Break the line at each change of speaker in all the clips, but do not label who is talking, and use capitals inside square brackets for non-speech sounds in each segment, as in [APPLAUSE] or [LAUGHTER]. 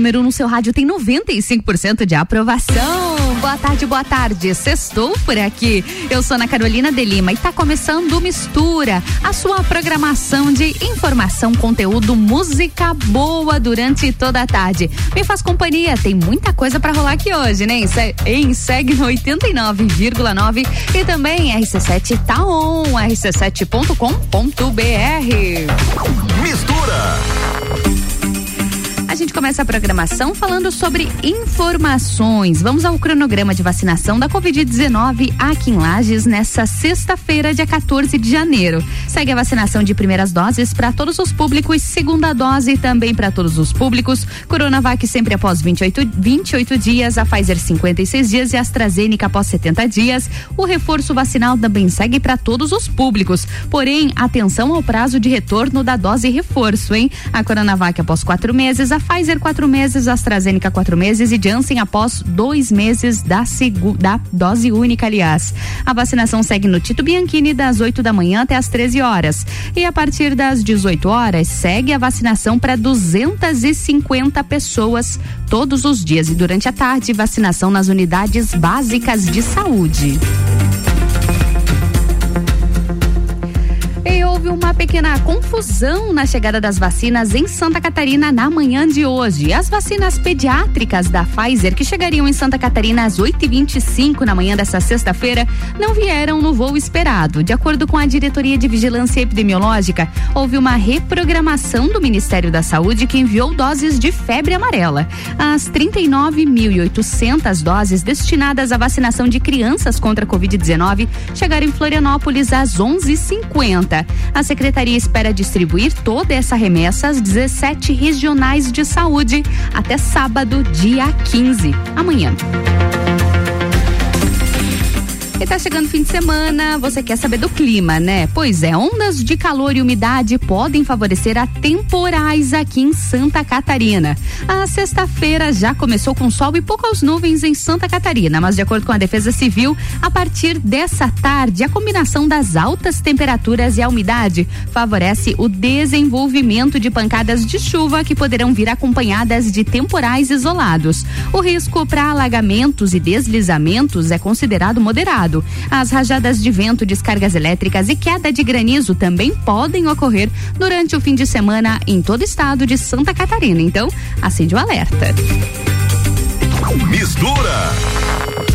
número 1 um no seu rádio tem 95% de aprovação. Boa tarde, boa tarde. Sextou por aqui. Eu sou Ana Carolina de Lima e tá começando Mistura, a sua programação de informação, conteúdo, música boa durante toda a tarde. Me faz companhia, tem muita coisa para rolar aqui hoje, né? Em segue no 89,9 e também RC7 tá on, rc7.com.br.
Mistura
gente começa a programação falando sobre informações. Vamos ao cronograma de vacinação da Covid-19 aqui em Lages nessa sexta-feira, dia 14 de janeiro. Segue a vacinação de primeiras doses para todos os públicos, segunda dose também para todos os públicos. Coronavac sempre após 28, 28 dias, a Pfizer 56 dias e a AstraZeneca após 70 dias. O reforço vacinal também segue para todos os públicos. Porém, atenção ao prazo de retorno da dose reforço, hein? A Coronavac após quatro meses, a Pfizer quatro meses, AstraZeneca quatro meses e Janssen após dois meses da, da dose única, aliás. A vacinação segue no Tito Bianchini das 8 da manhã até as 13 horas. E a partir das 18 horas segue a vacinação para 250 pessoas todos os dias. E durante a tarde, vacinação nas unidades básicas de saúde. Houve uma pequena confusão na chegada das vacinas em Santa Catarina na manhã de hoje. As vacinas pediátricas da Pfizer, que chegariam em Santa Catarina às 8h25 na manhã desta sexta-feira, não vieram no voo esperado. De acordo com a Diretoria de Vigilância Epidemiológica, houve uma reprogramação do Ministério da Saúde que enviou doses de febre amarela. As 39.800 doses destinadas à vacinação de crianças contra a Covid-19 chegaram em Florianópolis às 11h50. A secretaria espera distribuir toda essa remessa às 17 regionais de saúde até sábado, dia 15, amanhã. E tá chegando o fim de semana, você quer saber do clima, né? Pois é, ondas de calor e umidade podem favorecer a temporais aqui em Santa Catarina. A sexta-feira já começou com sol e poucas nuvens em Santa Catarina, mas de acordo com a Defesa Civil, a partir dessa tarde, a combinação das altas temperaturas e a umidade favorece o desenvolvimento de pancadas de chuva que poderão vir acompanhadas de temporais isolados. O risco para alagamentos e deslizamentos é considerado moderado estado. As rajadas de vento, descargas elétricas e queda de granizo também podem ocorrer durante o fim de semana em todo o estado de Santa Catarina. Então, acende o alerta.
Mistura.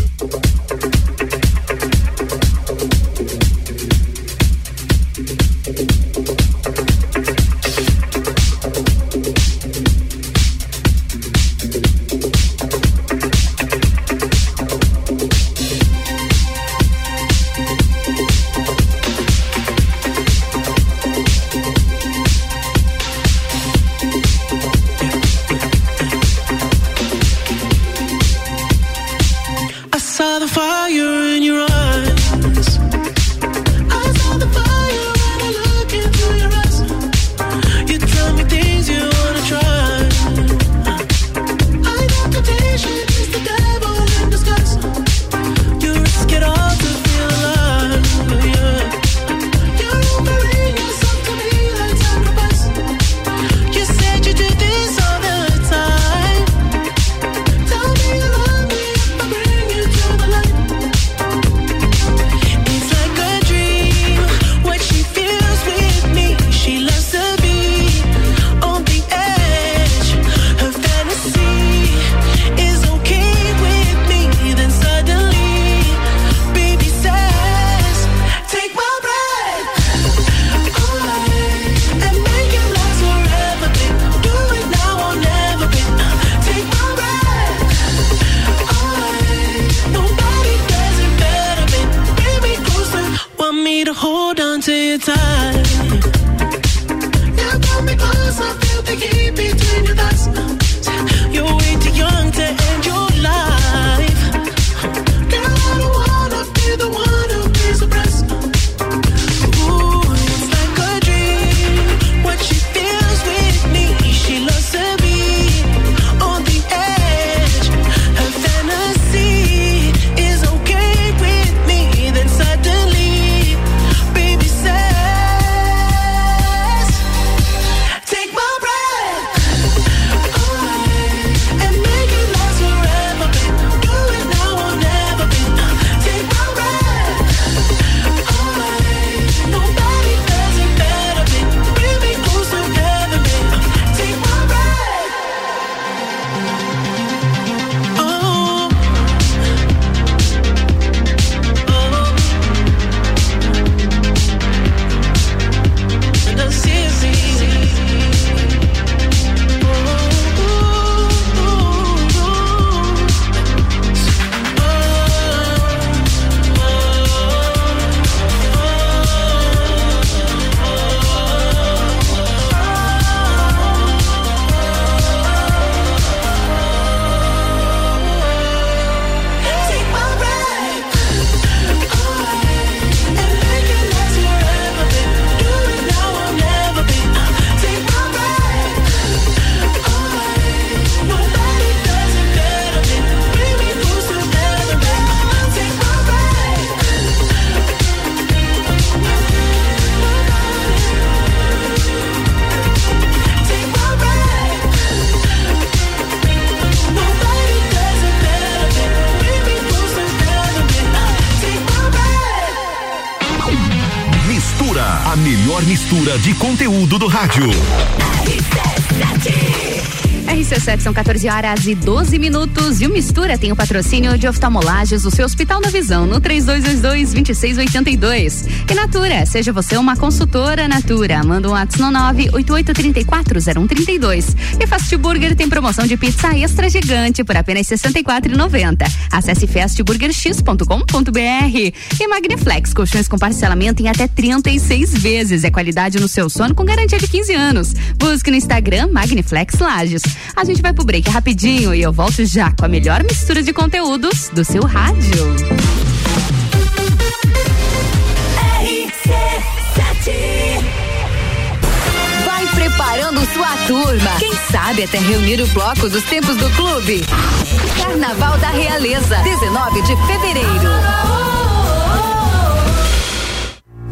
Conteúdo
14 horas e 12 minutos e o Mistura tem o patrocínio de oftalmolagens do seu Hospital da Visão no 3222-2682. E Natura, seja você uma consultora Natura, manda um WhatsApp no 988340132. E Fast Burger tem promoção de pizza extra gigante por apenas R$ 64,90. Acesse fastburgerx.com.br e Magniflex, colchões com parcelamento em até 36 vezes. É qualidade no seu sono com garantia de 15 anos. Busque no Instagram Magniflex Lages. A gente vai pro break rapidinho e eu volto já com a melhor mistura de conteúdos do seu rádio.
Vai preparando sua turma. Quem sabe até reunir o bloco dos tempos do clube. Carnaval da Realeza, 19 de fevereiro.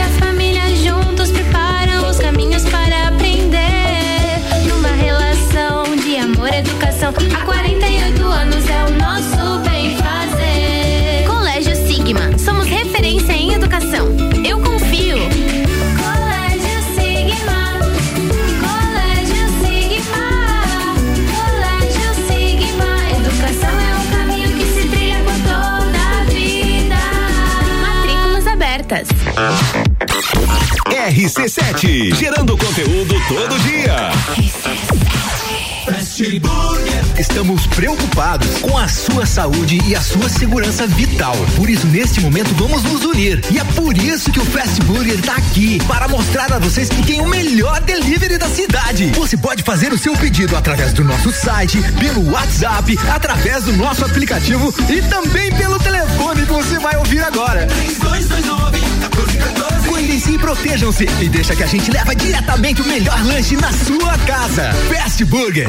e a
RC7, gerando conteúdo todo dia.
Estamos preocupados com a sua saúde e a sua segurança vital. Por isso, neste momento, vamos nos unir. E é por isso que o Fast Burger está aqui para mostrar a vocês que tem o melhor delivery da cidade. Você pode fazer o seu pedido através do nosso site, pelo WhatsApp, através do nosso aplicativo e também pelo telefone que você vai ouvir agora. 3229 Cuidem-se e protejam-se e deixa que a gente leva diretamente o melhor lanche na sua casa. Fast Burger.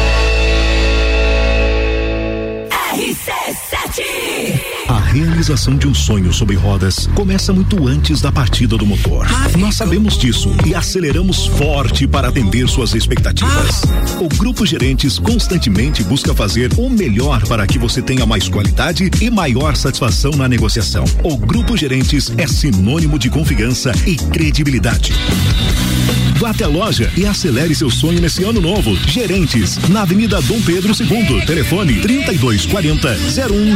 Realização de um sonho sobre rodas começa muito antes da partida do motor. Nós sabemos disso e aceleramos forte para atender suas expectativas. O Grupo Gerentes constantemente busca fazer o melhor para que você tenha mais qualidade e maior satisfação na negociação. O Grupo Gerentes é sinônimo de confiança e credibilidade. Vá até a loja e acelere seu sonho nesse ano novo. Gerentes, na Avenida Dom Pedro II, telefone 3240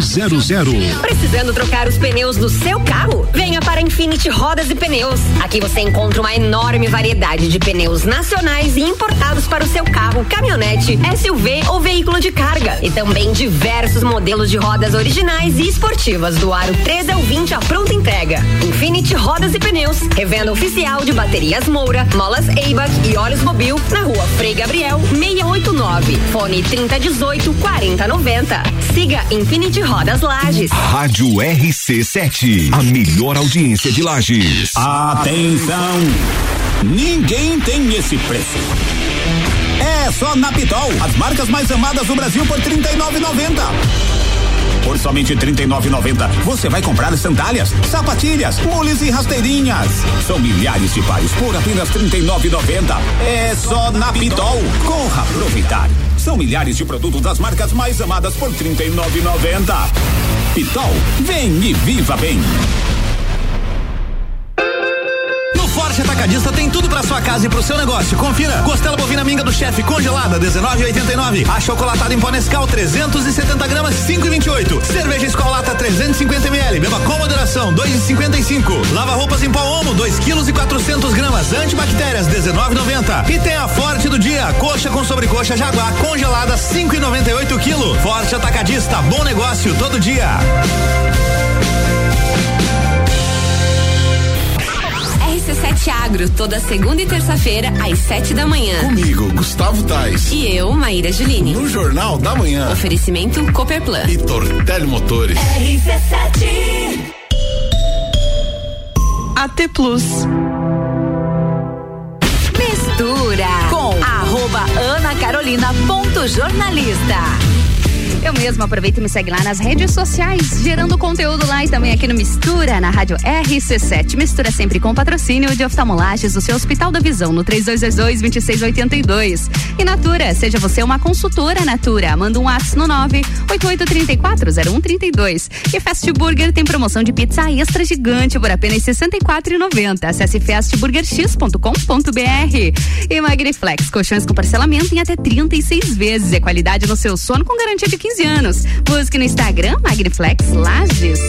0100.
Precisando trocar os pneus do seu carro? Venha para Infinity Rodas e Pneus. Aqui você encontra uma enorme variedade de pneus nacionais e importados para o seu carro, caminhonete, SUV ou veículo de carga. E também diversos modelos de rodas originais e esportivas do aro 13 ao 20 à pronta entrega. Infinity Rodas e Pneus, revenda oficial de baterias Moura, molas Eibach e óleos Mobil na rua Frei Gabriel 689. Fone 3018 4090. Siga Infinity Rodas Lages.
Rádio RC7, a melhor audiência de Lages.
Atenção! Ninguém tem esse preço. É só na Pitol, as marcas mais amadas do Brasil por R$ 39,90. Por somente R$ 39,90 você vai comprar sandálias, sapatilhas, mules e rasteirinhas. São milhares de pares por apenas R$ 39,90. É só na Pitol. Corra aproveitar. São milhares de produtos das marcas mais amadas por R$ 39,90. Pitol, vem e viva bem.
Forte Atacadista tem tudo pra sua casa e pro seu negócio. Confira. Costela bovina minga do chefe congelada 19,89. Achocolatada em pó Nescau 370 gramas 5,28. Cerveja Escolata 350 ml. Beba com moderação 2,55. Lava roupas em pó Omo 2 quilos e 400 gramas. Antibactérias 19,90. E tem a Forte do dia. Coxa com sobrecoxa Jaguar congelada 5,98 quilo. Forte Atacadista. Bom negócio todo dia.
RC7 Agro, toda segunda e terça-feira, às sete da manhã.
Comigo, Gustavo Tais.
E eu, Maíra Juline.
No Jornal da Manhã.
Oferecimento Cooperplan.
E Tortelli Motores.
RC7
AT Plus.
Mistura com arroba Ana Carolina ponto jornalista.
Eu mesmo aproveito e me segue lá nas redes sociais, gerando conteúdo lá e também aqui no Mistura, na rádio RC7. Mistura sempre com patrocínio de oftalmolages do seu Hospital da Visão, no 3222-2682. E Natura, seja você uma consultora Natura. Manda um WhatsApp no 988340132. E Fast Burger tem promoção de pizza extra gigante por apenas R$ 64,90. Acesse fastburgerx.com.br. E Magniflex, colchões com parcelamento em até 36 vezes. É qualidade no seu sono com garantia de 15 anos. Busque no Instagram Magniflex Lages.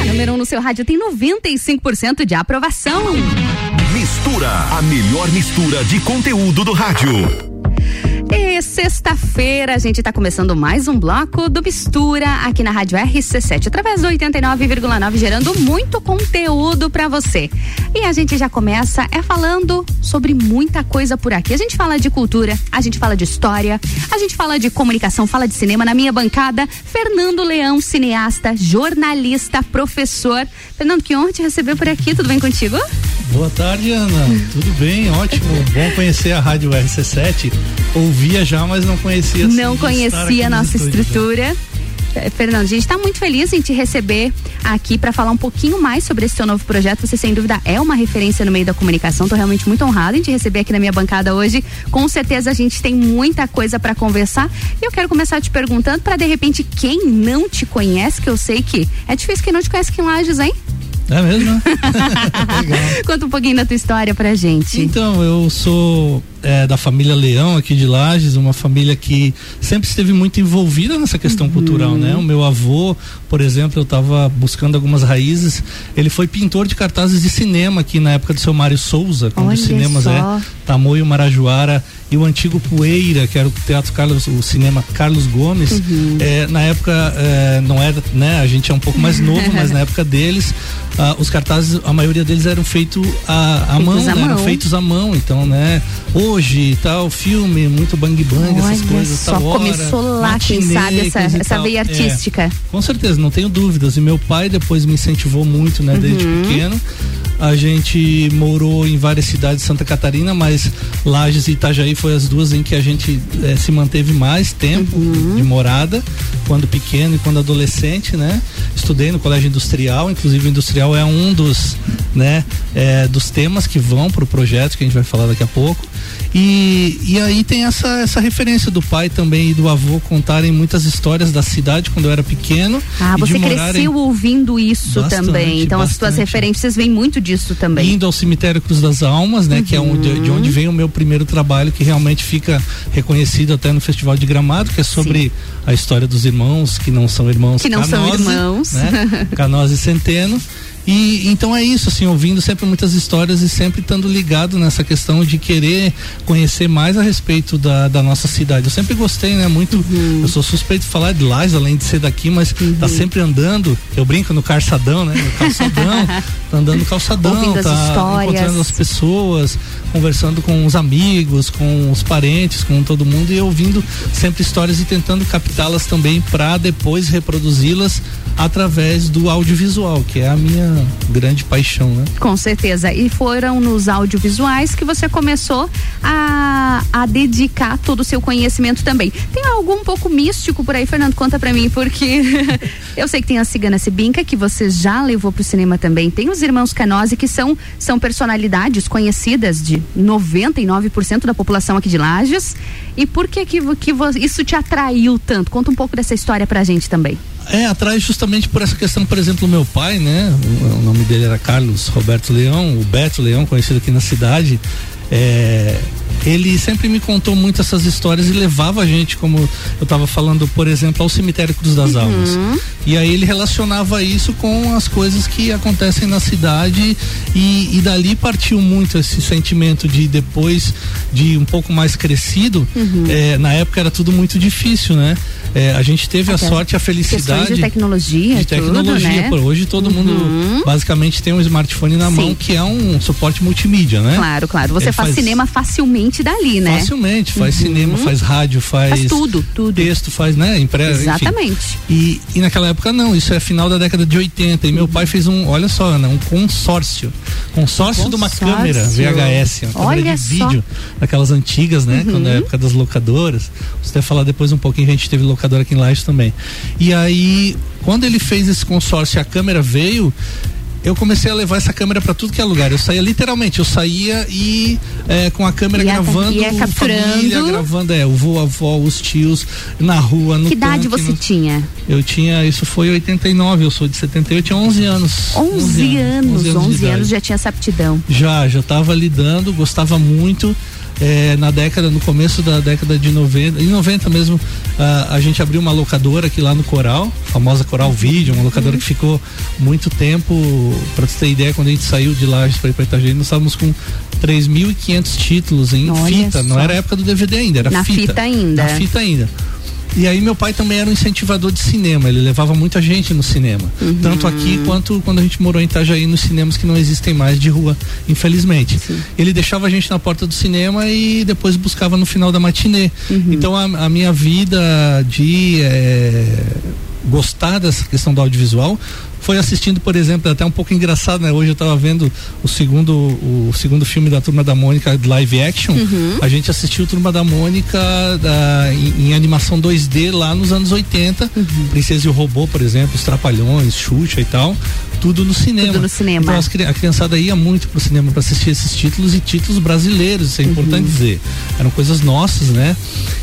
A número 1 um no seu rádio tem 95% de aprovação.
Mistura, a melhor mistura de conteúdo do rádio.
E sexta-feira a gente está começando mais um bloco do Mistura aqui na Rádio RC7, através do 89,9, gerando muito conteúdo para você. E a gente já começa é falando sobre muita coisa por aqui. A gente fala de cultura, a gente fala de história, a gente fala de comunicação, fala de cinema. Na minha bancada, Fernando Leão, cineasta, jornalista, professor. Fernando, que honra te receber por aqui. Tudo bem contigo?
Boa tarde, Ana. Tudo bem? Ótimo. Bom conhecer a Rádio RC7. Ouvia já, mas não conhecia. Assim,
não conhecia a nossa estrutura. Fernando, a gente está muito feliz em te receber aqui para falar um pouquinho mais sobre esse seu novo projeto. Você, sem dúvida, é uma referência no meio da comunicação. Estou realmente muito honrada em te receber aqui na minha bancada hoje. Com certeza a gente tem muita coisa para conversar. E eu quero começar te perguntando para, de repente, quem não te conhece, que eu sei que é difícil quem não te conhece aqui em Lages, hein?
É mesmo? [LAUGHS]
Conta um pouquinho da tua história pra gente.
Então, eu sou é, da família Leão aqui de Lages, uma família que sempre esteve muito envolvida nessa questão uhum. cultural, né? O meu avô, por exemplo, eu estava buscando algumas raízes, ele foi pintor de cartazes de cinema aqui na época do seu Mário Souza, quando os cinemas só. é Tamoio, Marajoara e o antigo Poeira, que era o Teatro Carlos, o cinema Carlos Gomes, uhum. é, na época é, não era, né? A gente é um pouco mais novo, mas na época deles, ah, os cartazes, a maioria deles eram feitos à, à mão, né? eram feitos à mão, então, né? Hoje, tal, filme, muito bang bang, Olha essas coisas, só
hora, começou lá, quem sabe, essa, essa veia artística. É,
com certeza, não tenho dúvidas. E meu pai depois me incentivou muito, né, desde uhum. pequeno. A gente morou em várias cidades de Santa Catarina, mas Lages e Itajaí foi as duas em que a gente eh, se manteve mais tempo uhum. de morada, quando pequeno e quando adolescente, né? Estudei no colégio industrial, inclusive o industrial é um dos, né, é, dos temas que vão para o projeto que a gente vai falar daqui a pouco. E, e aí tem essa, essa referência do pai também e do avô contarem muitas histórias da cidade quando eu era pequeno.
Ah, você cresceu ouvindo isso bastante, também. Então bastante. as suas referências vêm muito disso também.
Indo ao cemitério Cruz das Almas, né? Uhum. Que é onde, de onde vem o meu primeiro trabalho, que realmente fica reconhecido até no Festival de Gramado, que é sobre Sim. a história dos irmãos, que não são irmãos
Que não Canose, são irmãos.
Né? [LAUGHS] Canose e Centeno. E então é isso, assim, ouvindo sempre muitas histórias e sempre estando ligado nessa questão de querer conhecer mais a respeito da, da nossa cidade. Eu sempre gostei, né? Muito. Uhum. Eu sou suspeito de falar de Lages, além de ser daqui, mas tá uhum. tá sempre andando. Eu brinco no calçadão, né? No calçadão, [LAUGHS] tá andando no calçadão,
Ouvindo
tá
as histórias.
encontrando as pessoas, conversando com os amigos, com os parentes, com todo mundo e ouvindo sempre histórias e tentando captá-las também para depois reproduzi-las através do audiovisual, que é a minha grande paixão, né?
Com certeza. E foram nos audiovisuais que você começou a, a dedicar todo o seu conhecimento também. Tem algo um pouco místico por aí, Fernando? Conta pra mim, porque [LAUGHS] eu sei que tem a Cigana Cibinca, que você já levou pro cinema também. Tem os irmãos Canose, que são, são personalidades conhecidas de 99% da população aqui de Lages. E por que, que, que isso te atraiu tanto? Conta um pouco dessa história pra gente também.
É, atrás justamente por essa questão, por exemplo, meu pai, né? O, o, nome dele era Carlos Roberto Leão, o Beto Leão, conhecido aqui na cidade. É, ele sempre me contou muito essas histórias e levava a gente, como eu estava falando, por exemplo, ao cemitério Cruz das
Uhum.
Almas. E aí ele relacionava isso com as coisas que acontecem na cidade e, e dali partiu muito esse sentimento de depois de um pouco mais crescido,
Uhum.
eh, na época era tudo muito difícil, né? Eh, a gente teve
Até
a sorte, a felicidade
de tecnologia,
de tecnologia.
tudo, né?
Hoje todo mundo basicamente tem um smartphone na mão
Sim.
que é um suporte multimídia, né?
Claro, claro. Você
Ele
faz, cinema facilmente dali, né?
Facilmente, faz
Uhum.
cinema, faz rádio, faz.
Faz tudo, tudo.
Texto, faz, né? Impresso.
Exatamente.
E, e naquela época não, isso é final da década de 80. E meu pai fez um, olha só, Ana, um consórcio. Consórcio de uma câmera VHS, uma câmera
Olha
de
só.
vídeo, daquelas antigas, né?
Uhum.
Quando é a época das locadoras. Você até falar depois um pouquinho, a gente teve locadora aqui em Lages também. E aí, quando ele fez esse consórcio a câmera veio, eu comecei a levar essa câmera para tudo que é lugar. Eu saía literalmente, eu saía e é, com a câmera
Ia-
gravando
ia capturando.
família, gravando é, o vô, a avó, os tios na rua, no
Que idade
tanque,
você
no-
tinha?
Eu tinha, isso foi em 89, eu sou de 78, eu tinha 11 anos.
11 anos, 11
de
anos,
idade.
já tinha essa aptidão.
Já, já estava lidando, gostava muito. É, na década, no começo da década de 90, em 90 mesmo, ah, a gente abriu uma locadora aqui lá no Coral, famosa Coral Vídeo, uma locadora
Uhum.
que ficou muito tempo, para você ter ideia, quando a gente saiu de Lages para ir para Itajaí, nós estávamos com 3.500 títulos em
Olha
fita, não
só.
era a época do DVD ainda, era
Na fita ainda.
Na fita ainda. E aí meu pai também era um incentivador de cinema, ele levava muita gente no cinema.
Uhum.
Tanto aqui quanto quando a gente morou em Itajaí, nos cinemas que não existem mais de rua, infelizmente. Ele deixava a gente na porta do cinema e depois buscava no final da matinê.
Uhum.
Então a, a minha vida de eh, gostar dessa questão do audiovisual foi assistindo, por exemplo, é até um pouco engraçado, né? Hoje eu estava vendo o segundo, o segundo filme da Turma da Mônica de live action.
Uhum.
A gente assistiu Turma da Mônica da- em, em animação 2D lá nos anos 80.
Uhum.
Princesa e o Robô, por exemplo, Os Trapalhões, Xuxa e tal. Tudo no cinema.
Tudo no cinema.
Então as a criançada ia muito pro cinema para assistir esses títulos e títulos brasileiros, isso é importante
Uhum.
dizer. Eram coisas nossas, né?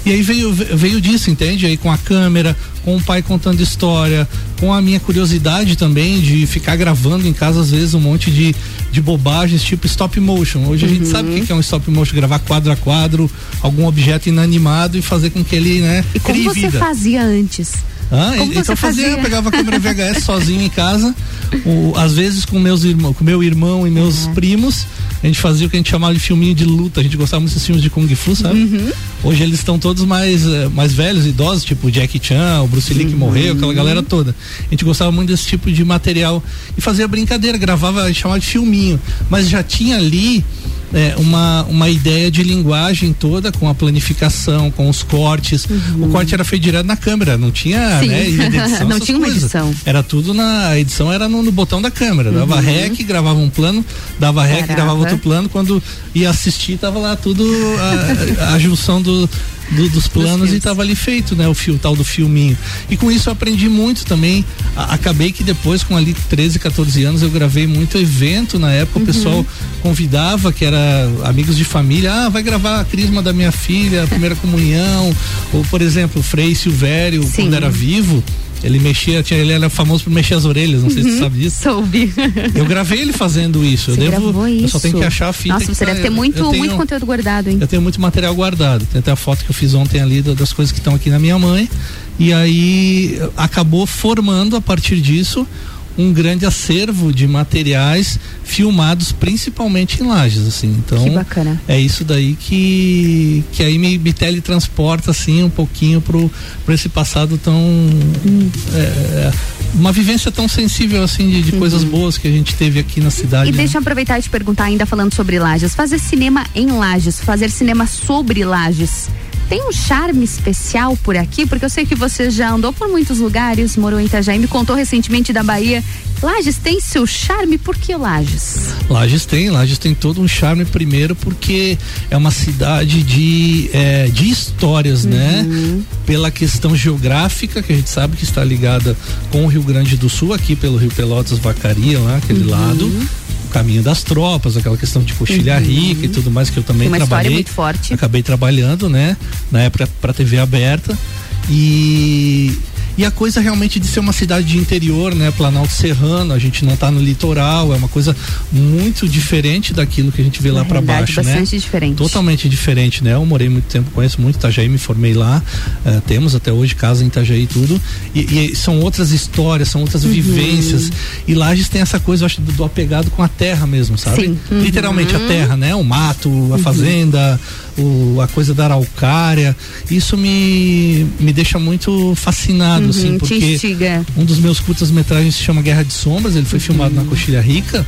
E aí veio, veio disso, entende? Aí com a câmera, com o pai contando história, com a minha curiosidade também de ficar gravando em casa, às vezes, um monte de, de bobagens, tipo stop motion. Hoje a gente
Uhum.
sabe o que que é um stop motion, gravar quadro a quadro, algum objeto inanimado e fazer com que ele, né,
E como você
vida.
fazia antes?
Ah,
Como
então fazia,
fazia?
eu pegava a câmera VHS [LAUGHS] sozinho em casa, o- às vezes com meus irmãos, com meu irmão e meus primos, a gente fazia o que a gente chamava de filminho de luta, a gente gostava muito desses filmes de Kung Fu, sabe?
Uhum.
Hoje eles estão todos mais, eh, mais velhos, idosos, tipo o Jackie Chan, o Bruce Lee que morreu, aquela galera toda. A gente gostava muito desse tipo de material e fazia brincadeira, gravava, a gente chamava de filminho, mas já tinha ali é, uma, uma ideia de linguagem toda com a planificação, com os cortes. O corte era feito direto na câmera, não tinha
Sim.
né, [LAUGHS] edição,
Não tinha uma
coisas.
edição.
Era tudo na a edição era no, no botão da câmera. Dava
Uhum.
rec, gravava um plano, dava rec,
Parava.
gravava outro plano. Quando ia assistir, tava lá tudo a, a junção do, do- dos planos e
filmes.
tava ali feito, né? O fio, tal do filminho. E com isso eu aprendi muito também. A- acabei que depois, com ali 13, 14 anos, eu gravei muito evento na época.
Uhum.
O pessoal convidava, que era amigos de família, ah, vai gravar a crisma da minha filha, a primeira [LAUGHS] comunhão. Ou, por exemplo, o Frei Silvério,
Sim.
quando era vivo. Ele mexia, tinha, ele era famoso por mexer as orelhas, não sei se
Uhum.
você sabe disso.
Soube.
Eu gravei ele fazendo isso.
Você
eu devo,
gravou
eu só
isso?
tenho que achar a fita.
Nossa, você
tá-
deve ter muito,
tenho-
muito conteúdo guardado, hein?
Eu tenho muito material guardado. Tem até a foto que eu fiz ontem ali da- das coisas que estão aqui na minha mãe. E aí acabou formando a partir disso um grande acervo de materiais filmados principalmente em lajes, assim. Então
Que bacana.
é isso daí que que aí me, me teletransporta assim um pouquinho pro, pro esse passado tão é, uma vivência tão sensível assim de, de coisas boas que a gente teve aqui na cidade.
Uhum. E
né?
deixa eu aproveitar e te perguntar, ainda falando sobre lajes, fazer cinema em lajes, fazer cinema sobre lajes. Tem um charme especial por aqui? Porque eu sei que você já andou por muitos lugares, morou em Itajaí, me contou recentemente da Bahia. Lages tem seu charme, por que Lages?
Lages tem, Lages tem todo um charme primeiro porque é uma cidade de, é, de histórias, né? Pela questão geográfica que a gente sabe que está ligada com o Rio Grande do Sul, aqui pelo Rio Pelotas, Vacaria, lá, aquele
Uhum.
lado. Caminho das tropas, aquela questão de coxilha
Uhum.
rica e tudo mais que eu também
Tem uma
trabalhei.
muito forte.
Acabei trabalhando, né? Na época para TV aberta. E E a coisa realmente de ser uma cidade de interior, né? Planalto Serrano, a gente não está no litoral, é uma coisa muito diferente daquilo que a gente vê lá para baixo,
bastante
né?
Bastante diferente.
Totalmente diferente, né? Eu morei muito tempo, conheço muito Itajaí, me formei lá, uh, temos até hoje casa em Itajaí e tudo, e, e, são outras histórias, são outras uhum. vivências, e Lages tem essa coisa, eu acho, do, do apegado com a terra mesmo, sabe?
Sim. Uhum.
Literalmente a terra, né? O mato, a uhum. fazenda, o, a coisa da araucária, isso me, me deixa muito fascinado, assim,
uhum,
porque um dos meus curtas-metragens se chama Guerra de Sombras, ele foi uhum. filmado na Coxilha Rica,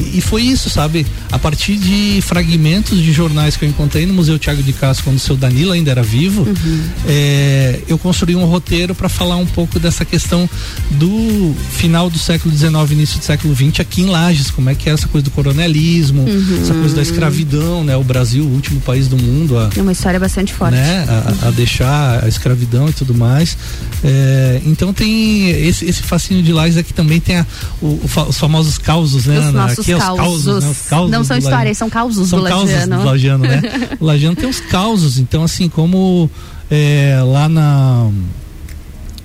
e foi isso, sabe? A partir de fragmentos de jornais que eu encontrei no Museu Tiago de Castro, quando o seu Danilo ainda era vivo, uhum. é, eu construí um roteiro para falar um pouco dessa questão do final do século XIX, início do século XX aqui em Lages, como é que é essa coisa do coronelismo, uhum. essa coisa da escravidão, né? O Brasil, o último país do mundo a,
é uma história bastante forte,
né? A, a deixar a escravidão e tudo mais. É, então tem esse, esse fascínio de Lages aqui também tem a, o, os famosos causos, né?
Os nossos
aqui é causos, causos, né? os causos
Não são histórias, são causos
são
do
causos
Lagiano.
do Lagiano, né? [LAUGHS] o Lagiano tem os causos, então assim, como é, lá na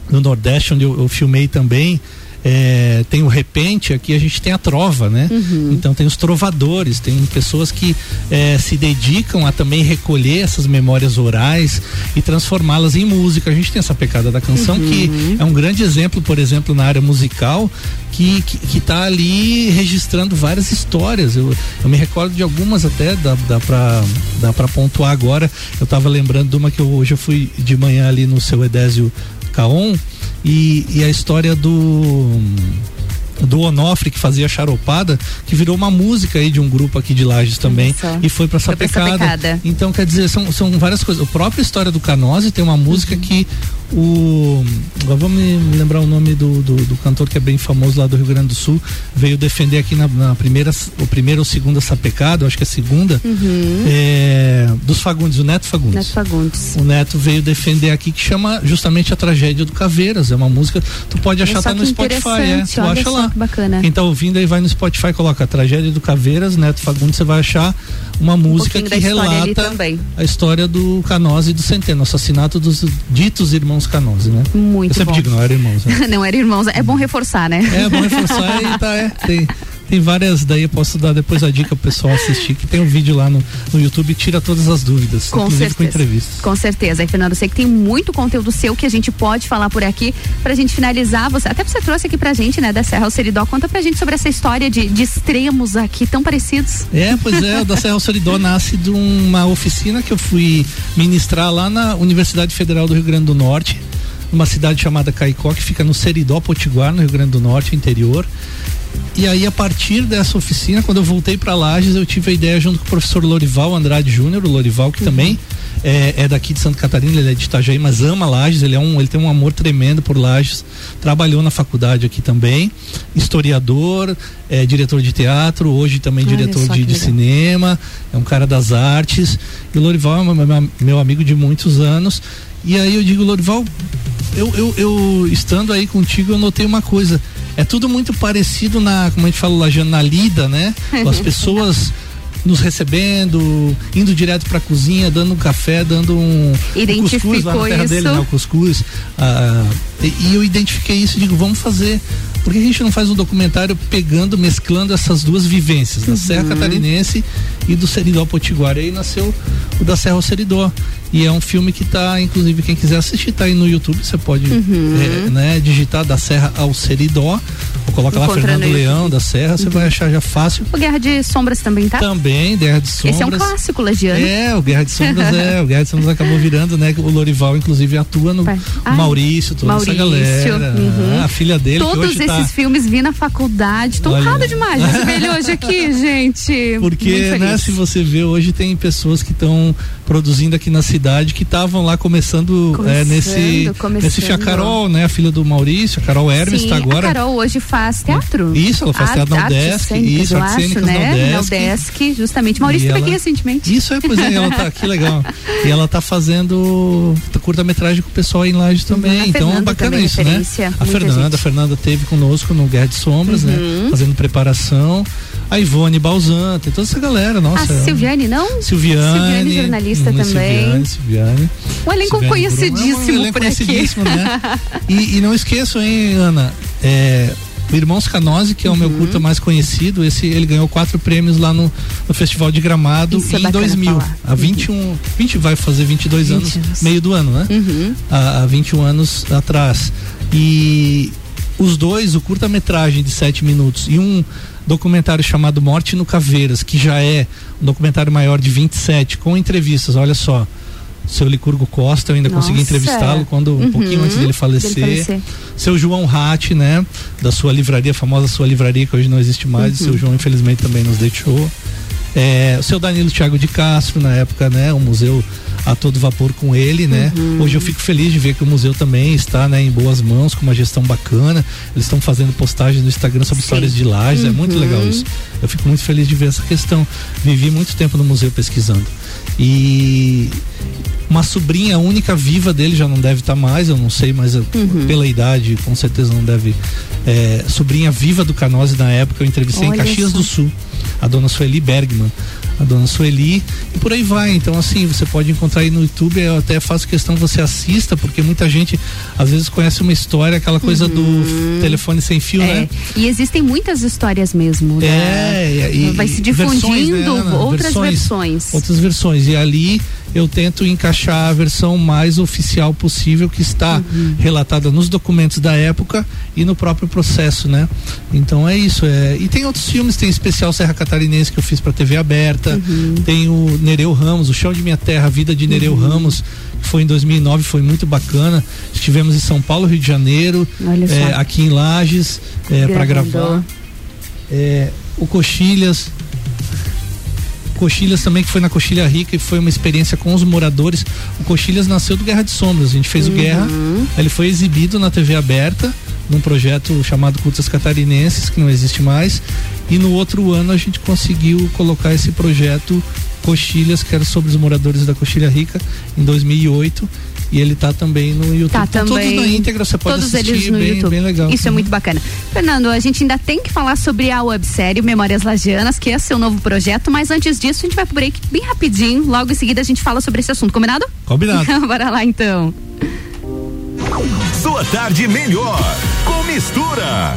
no Nordeste, onde eu, eu filmei também, é, tem o repente, aqui a gente tem a trova, né? Uhum. Então tem os trovadores, tem pessoas que é, se dedicam a também recolher essas memórias orais e transformá-las em música. A gente tem essa pecada da canção uhum. que é um grande exemplo, por exemplo, na área musical, que, que, que tá ali registrando várias histórias. Eu, eu me recordo de algumas até, dá, dá, pra, dá pra pontuar agora. Eu tava lembrando de uma que eu, hoje eu fui de manhã ali no seu Edésio Caon e, e a história do do Onofre que fazia charopada, que virou uma música aí de um grupo aqui de Lages também Isso. e foi para Sapecada. Então quer dizer, são, são várias coisas. A própria história do Canose tem uma música uhum. que o. Agora vamos me lembrar o nome do, do, do, cantor que é bem famoso lá do Rio Grande do Sul. Veio defender aqui na, na primeira, o primeira ou segunda sapecada, acho que é a segunda, uhum. é, dos Fagundes, o Neto Fagundes.
Neto Fagundes.
O Neto veio defender aqui que chama justamente a tragédia do Caveiras. É uma música, tu pode achar até no Spotify, é, tu acha lá.
Bacana.
Quem tá ouvindo aí vai no Spotify, coloca a tragédia do Caveiras, Neto Fagundes, você vai achar uma música um que relata a história do Canose e do Centeno, o assassinato dos ditos irmãos Canose, né?
Muito
Eu sempre
bom.
digo, não era irmãos. Né? [LAUGHS]
não era irmãos, é bom reforçar, né?
É bom reforçar e tá, é, tem, [LAUGHS] tem várias, daí eu posso dar depois a dica pro pessoal assistir, que tem um vídeo lá no, no YouTube tira todas as dúvidas,
com certeza.
com entrevistas.
Com certeza. E Fernando, eu sei que tem muito conteúdo seu que a gente pode falar por aqui pra gente finalizar. Você, até você trouxe aqui pra gente, né, da Serra ao Seridó. Conta pra gente sobre essa história de, de extremos aqui tão parecidos.
É, pois é, o da Serra ao Seridó nasce de uma oficina que eu fui ministrar lá na Universidade Federal do Rio Grande do Norte numa cidade chamada Caicó, que fica no Seridó Potiguar, no Rio Grande do Norte, interior. E aí, a partir dessa oficina, quando eu voltei para Lages, eu tive a ideia junto com o professor Lorival Andrade Júnior, o Lorival, que uhum. também é, é, daqui de Santa Catarina, ele é de Itajaí, mas ama Lages, ele, é um, ele tem um amor tremendo por Lages, trabalhou na faculdade aqui também, historiador, é, diretor de teatro, hoje também Olha diretor de, de cinema, é um cara das artes, e o Lorival é meu, meu amigo de muitos anos, e aí eu digo, Lorival, eu, eu, eu estando aí contigo, eu notei uma coisa, é tudo muito parecido na, como a gente fala, na lida, né? [LAUGHS] As pessoas nos recebendo, indo direto para a cozinha, dando um café, dando um,
um
cuscuz lá na terra
isso.
dele, né? O cuscuz. Ah, e, e, eu identifiquei isso, digo, vamos fazer. Por que a gente não faz um documentário pegando, mesclando essas duas vivências, da uhum. Serra Catarinense e do Seridó Potiguar? E aí nasceu o da Serra ao Seridó. E é um filme que tá, inclusive, quem quiser assistir, tá aí no YouTube, você pode
uhum.
é, né, digitar da Serra ao Seridó, coloca lá Fernando Leão da Serra, você uhum. vai achar já fácil.
O Guerra de Sombras também tá?
Também, Guerra de Sombras.
Esse é um clássico, Lagiano.
É, o Guerra de Sombras é, [LAUGHS] o Guerra de Sombras acabou virando, né? O Lorival, inclusive, atua no Ai, Maurício, toda
Maurício,
essa galera.
Uhum.
A filha dele.
Todos
esses
tá... filmes vi na faculdade. Tô honrado demais de receber ele hoje aqui, [LAUGHS] gente.
Porque, né, se você vê, hoje tem pessoas que estão produzindo aqui na cidade que estavam lá começando,
começando,
é, nesse
começando.
nesse a Carol, né, a filha do Maurício, a Carol Hermes está agora.
A Carol hoje faz teatro.
Isso, ela faz
a,
teatro na UDESC, isso,
eu acho, né? Na UDESC, justamente. Maurício esteve aqui recentemente.
Isso é, pois é, ela tá aqui legal. E ela tá fazendo curta-metragem com o pessoal em Laje também.
A
então, bacana
também,
isso, né? A Fernanda,
gente.
a Fernanda teve conosco no Guerra de Sombras,
uhum.
né? Fazendo preparação. A Ivone Balzan, tem toda essa galera, nossa.
A Silviane, não?
Silviane.
Silviane, jornalista
hum,
também.
Silviane, Silviane.
Um elenco
Silviane
conhecidíssimo.
É um elenco
por
conhecidíssimo,
aqui.
né? [LAUGHS] E, e não esqueçam, hein, Ana, é, o Irmãos Canose, que é o
Uhum.
meu curta mais conhecido, esse ele ganhou quatro prêmios lá no, no Festival de Gramado
Isso é
em
bacana
2000.
falar.
Há 21, 20 vai fazer 22
20
anos,
anos.
meio do ano, né?
Uhum.
Há, há 21 anos atrás. E os dois, o curta-metragem de 7 minutos e um documentário chamado Morte no Caveiras, que já é um documentário maior de 27, com entrevistas, olha só. Seu Licurgo Costa, eu ainda consegui
Nossa.
entrevistá-lo quando um
Uhum.
pouquinho antes dele falecer.
Dele falecer.
Seu João Ratti, né? Da sua livraria, a famosa sua livraria, que hoje não existe mais.
Uhum.
Seu João, infelizmente, também nos deixou. É, o seu Danilo Thiago de Castro, na época, né? O museu a todo vapor com ele, né?
Uhum.
Hoje eu fico feliz de ver que o museu também está né, em boas mãos, com uma gestão bacana. Eles estão fazendo postagens no Instagram sobre histórias de lajes, é muito
Uhum.
legal isso. Eu fico muito feliz de ver essa questão. Vivi muito tempo no museu pesquisando. E uma sobrinha única viva dele já não deve estar mais, eu não sei, mas eu-
Uhum.
pela idade com certeza não deve. é, sobrinha viva do Canose na época, eu entrevistei
Olha
em Caxias
só.
do Sul, a dona Sueli Bergman. A dona Sueli, e por aí vai. Então, assim, você pode encontrar aí no YouTube. Eu até faço questão que você assista, porque muita gente às vezes conhece uma história, aquela coisa do telefone sem fio,
Uhum. É,
né?
E existem muitas histórias mesmo. né?
É, e,
Vai se
versões,
difundindo
né, Ana?
outras versões.
Outras versões. E ali eu tento encaixar a versão mais oficial possível que está
Uhum.
relatada nos documentos da época e no próprio processo, né? Então é isso. É... E tem outros filmes, tem especial Serra Catarinense que eu fiz para TV aberta,
Uhum.
tem o Nereu Ramos, o Chão de Minha Terra, a Vida de Nereu
Uhum.
Ramos, que foi em 2009, foi muito bacana. Estivemos em São Paulo, Rio de Janeiro, é, aqui em Lages, para
Gravador.
gravar. É, o Coxilhas. Coxilhas também, que foi na Coxilha Rica e foi uma experiência com os moradores. O Coxilhas nasceu do Guerra de Sombras. A gente fez
Uhum.
o Guerra, ele foi exibido na TV aberta, num projeto chamado Curtas Catarinenses, que não existe mais. E no outro ano a gente conseguiu colocar esse projeto Coxilhas, que era sobre os moradores da Coxilha Rica, em 2008. E ele tá também no YouTube.
Tá
Tá
também.
todos na íntegra, você pode
Todos
assistir,
eles no
bem,
YouTube.
bem legal.
Isso é muito bacana. Fernando, a gente ainda tem que falar sobre a websérie Memórias Lagianas, que é seu novo projeto, mas antes disso a gente vai pro break bem rapidinho. Logo em seguida a gente fala sobre esse assunto, combinado?
Combinado. [LAUGHS]
Bora lá então.
Sua tarde melhor com mistura.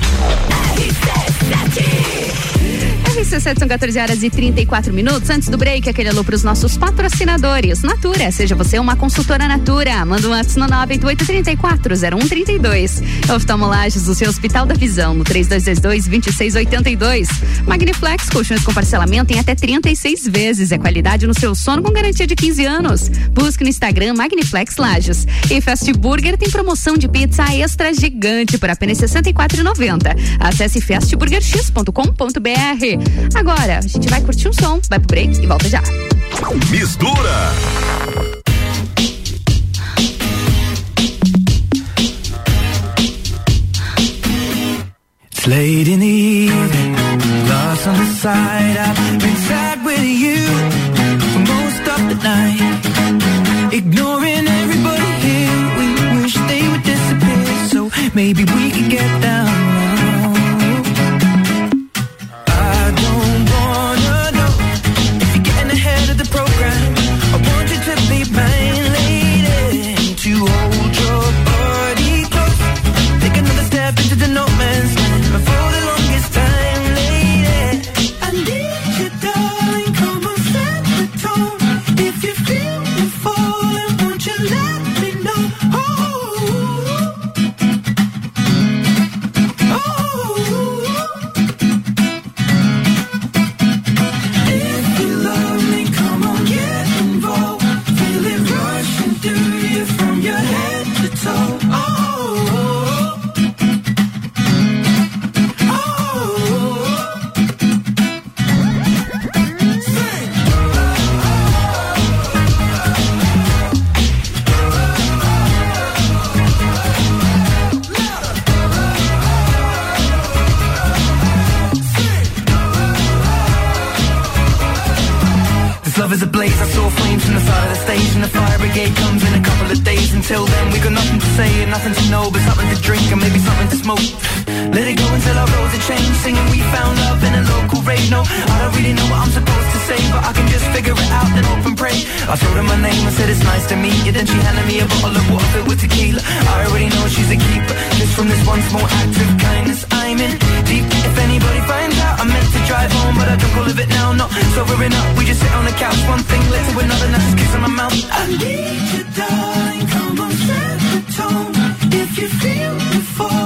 RC7 são 14 horas e 34 minutos. Antes do break, aquele alô para os nossos patrocinadores. Natura, seja você uma consultora Natura. Manda um WhatsApp no 988-340132. Oftalmolages do seu Hospital da Visão, no 3222-2682. Magniflex, colchões com parcelamento em até 36 vezes. É qualidade no seu sono com garantia de 15 anos. Busque no Instagram Magniflex Lages. E Fast Burger tem promoção de pizza extra gigante por apenas R$ 64,90. Acesse fastburgerx.com.br. Agora, a gente vai curtir um som, vai pro break e volta já.
Mistura.
It's late in the evening, lost on the side. I've been sad with you for most of the night. Ignoring everybody here, we wish they would disappear. So maybe we could get down the and fire brigade comes in a couple of days. Until then, we got nothing to say and nothing to know, but something to drink and maybe something to smoke. Let it go until our roads are changed. Singing, we found love in a local rave. No, I don't really know what I'm supposed to say, but I can just figure it out and hope and pray. I told her my name, I said it's nice to meet you. Then she handed me a bottle of water filled with tequila. I already know she's a keeper. Just from this one small act of kindness, I'm in deep. If anybody finds drive home, but I all of it now. Not sobering up, we just sit on the couch. One thing led to another, now just kissing my mouth. I need you, darling. Come on, set the tone. If you feel the falling,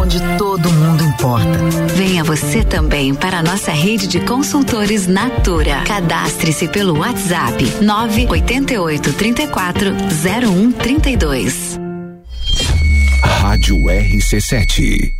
Onde todo mundo importa.
Venha você também para a nossa rede de consultores Natura. Cadastre-se pelo WhatsApp 988 34 0132.
Rádio RC7.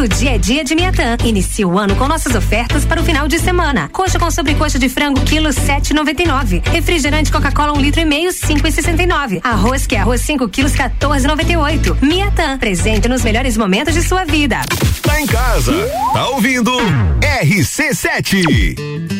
Todo dia é dia de Miatã. Inicie o ano com nossas ofertas para o final de semana. Coxa com sobrecoxa de frango, quilo sete noventa e nove. Refrigerante Coca-Cola, um litro e meio, cinco e sessenta e nove. Arroz que é arroz, cinco quilos, 14,98. noventa e oito. Miatã, presente nos melhores momentos de sua vida.
Tá em casa, tá ouvindo RC7.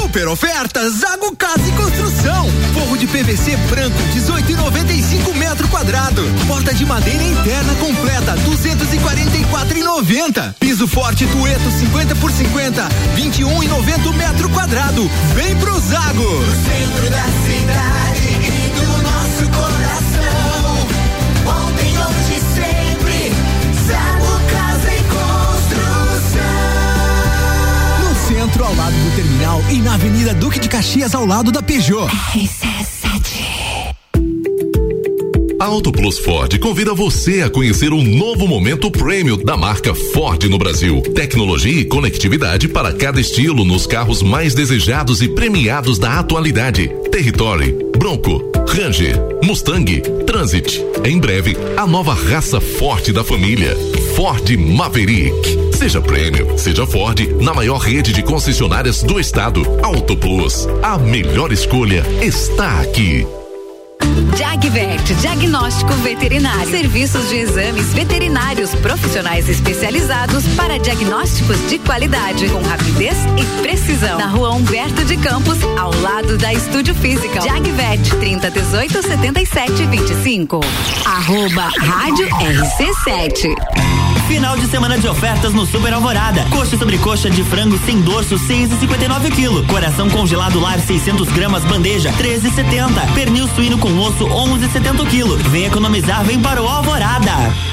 Super ofertas Zago Casa e Construção. Forro de PVC branco 18,95 metro quadrado. Porta de madeira interna completa 244,90. Piso forte Tueto 50 por 50 21,90 metro quadrado. Vem pro Zago.
No centro da cidade
centro, ao lado do terminal e na Avenida Duque de Caxias, ao lado da Peugeot.
Auto Plus Ford convida você a conhecer o novo momento prêmio da marca Ford no Brasil. Tecnologia e conectividade para cada estilo nos carros mais desejados e premiados da atualidade. Territory, Bronco, Ranger, Mustang, Transit. Em breve, a nova raça forte da família. Ford Maverick. Seja prêmio, seja Ford, na maior rede de concessionárias do estado. Auto Plus. A melhor escolha está aqui.
Jagvet, diagnóstico veterinário. Serviços de exames veterinários profissionais especializados para diagnósticos de qualidade, com rapidez e precisão. Na rua Humberto de Campos, ao lado da Estúdio Física. Jagvet, 30 18 77 25. Arroba Rádio RC7.
Final de semana de ofertas no Super Alvorada. Coxa sobre coxa de frango sem dorso, 6,59 kg. Coração congelado lar 600 gramas bandeja, 13,70. Pernil suíno com osso, 11,70 kg. Vem economizar, vem para o Alvorada.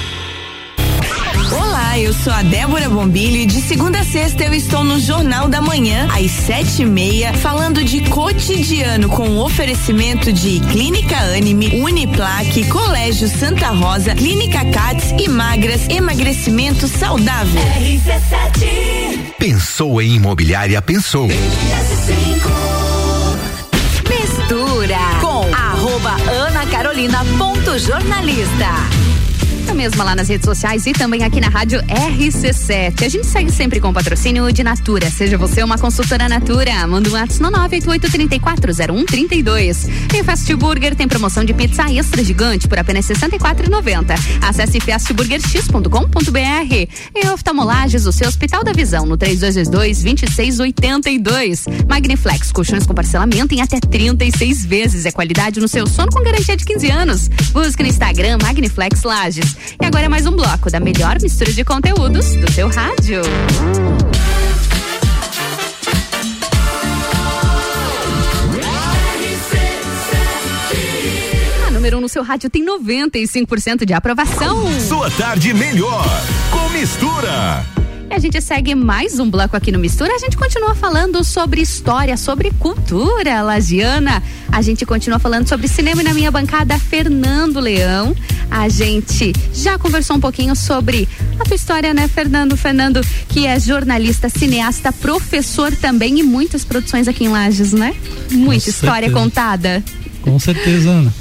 Olá, eu sou a Débora Bombilho e de segunda a sexta eu estou no Jornal da Manhã, às sete e meia, falando de cotidiano com oferecimento de Clínica Anime, Uniplaque, Colégio Santa Rosa, Clínica Cats e Magras, emagrecimento saudável.
Pensou em imobiliária, pensou.
Mistura com arroba Ana Carolina ponto jornalista.
Mesma lá nas redes sociais e também aqui na rádio RC7. A gente segue sempre com patrocínio de Natura. Seja você uma consultora Natura, manda um WhatsApp no 988340132. E Fast Burger tem promoção de pizza extra gigante por apenas R$ 64,90. Acesse fastburgerx.com.br. E oftalmolages, o seu Hospital da Visão, no 3222-2682. Magniflex, colchões com parcelamento em até 36 vezes. É qualidade no seu sono com garantia de 15 anos. Busque no Instagram Magniflex Lages. E agora é mais um bloco da melhor mistura de conteúdos do seu rádio. A número 1 um no seu rádio tem 95% de aprovação.
Sua tarde melhor com mistura.
E a gente segue mais um bloco aqui no Mistura. A gente continua falando sobre história, sobre cultura lagiana. A gente continua falando sobre cinema e na minha bancada, Fernando Leão. A gente já conversou um pouquinho sobre a tua história, né, Fernando? Fernando, que é jornalista, cineasta, professor também e muitas produções aqui em Lages, né? Muita
Com
história
certeza.
contada.
Com certeza, Ana.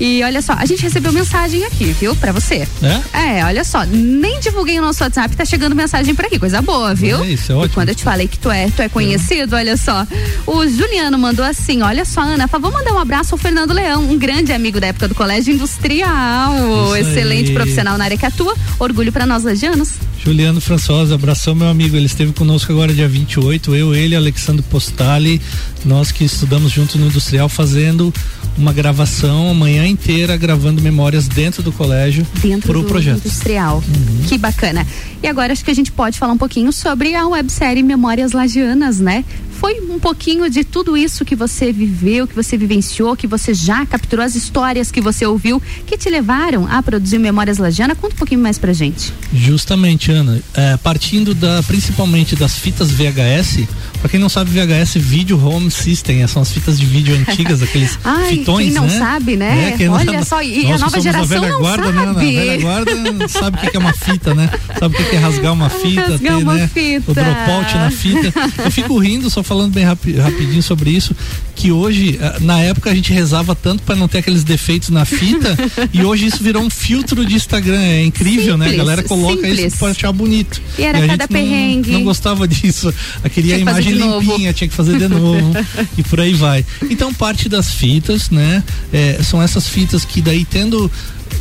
E olha só, a gente recebeu mensagem aqui, viu? Pra você.
É?
É, olha só, nem divulguei o nosso WhatsApp, tá chegando mensagem por aqui, coisa boa, viu?
É isso, é
E
ótimo.
quando eu te falei que tu é, tu é conhecido, olha só. O Juliano mandou assim: olha só, Ana, favor mandar um abraço ao Fernando Leão, um grande amigo da época do Colégio Industrial.
Isso
Excelente
aí.
profissional na área que atua. Orgulho pra nós lagianos.
Juliano Françosa, abração meu amigo, ele esteve conosco agora dia 28, eu, ele, Alexandre Postali, nós que estudamos juntos no Industrial fazendo uma gravação a manhã inteira gravando memórias dentro do colégio
Dentro
pro
do
projeto. Uhum.
industrial. Que bacana. E agora acho que a gente pode falar um pouquinho sobre a websérie Memórias Lagianas, né? Foi um pouquinho de tudo isso que você viveu, que você vivenciou, que você já capturou, as histórias que você ouviu, que te levaram a produzir Memórias Lagianas. Conta um pouquinho mais pra gente.
Justamente, Ana, é, partindo da principalmente das fitas VHS, pra quem não sabe, VHS Video Home System, são as fitas de vídeo antigas, aqueles [LAUGHS]
Ai,
fitões,
quem não
né?
sabe, né?
não
Olha
sabe-
só, e a nova geração
velha
não
guarda, né, Ana? A
sabe.
velha guarda sabe o que que é uma fita, né? Sabe o que que é rasgar uma [LAUGHS] fita,
Rasgar
ter,
uma
né?
fita.
O dropout na fita. Eu fico rindo, só falando bem rapi- rapidinho sobre isso, que hoje, ah, na época a gente rezava tanto para não ter aqueles defeitos na fita, [LAUGHS] e hoje isso virou um filtro de Instagram. É incrível, né? A
Simples,
galera coloca
simples.
isso para achar bonito.
E era
a
cada
gente não-
perrengue.
Não, gostava disso. Eu queria
Tinha
a imagem limpinha, tinha que fazer de novo. [LAUGHS] e por aí vai. Então, parte das fitas, né? é, são essas fitas que daí tendo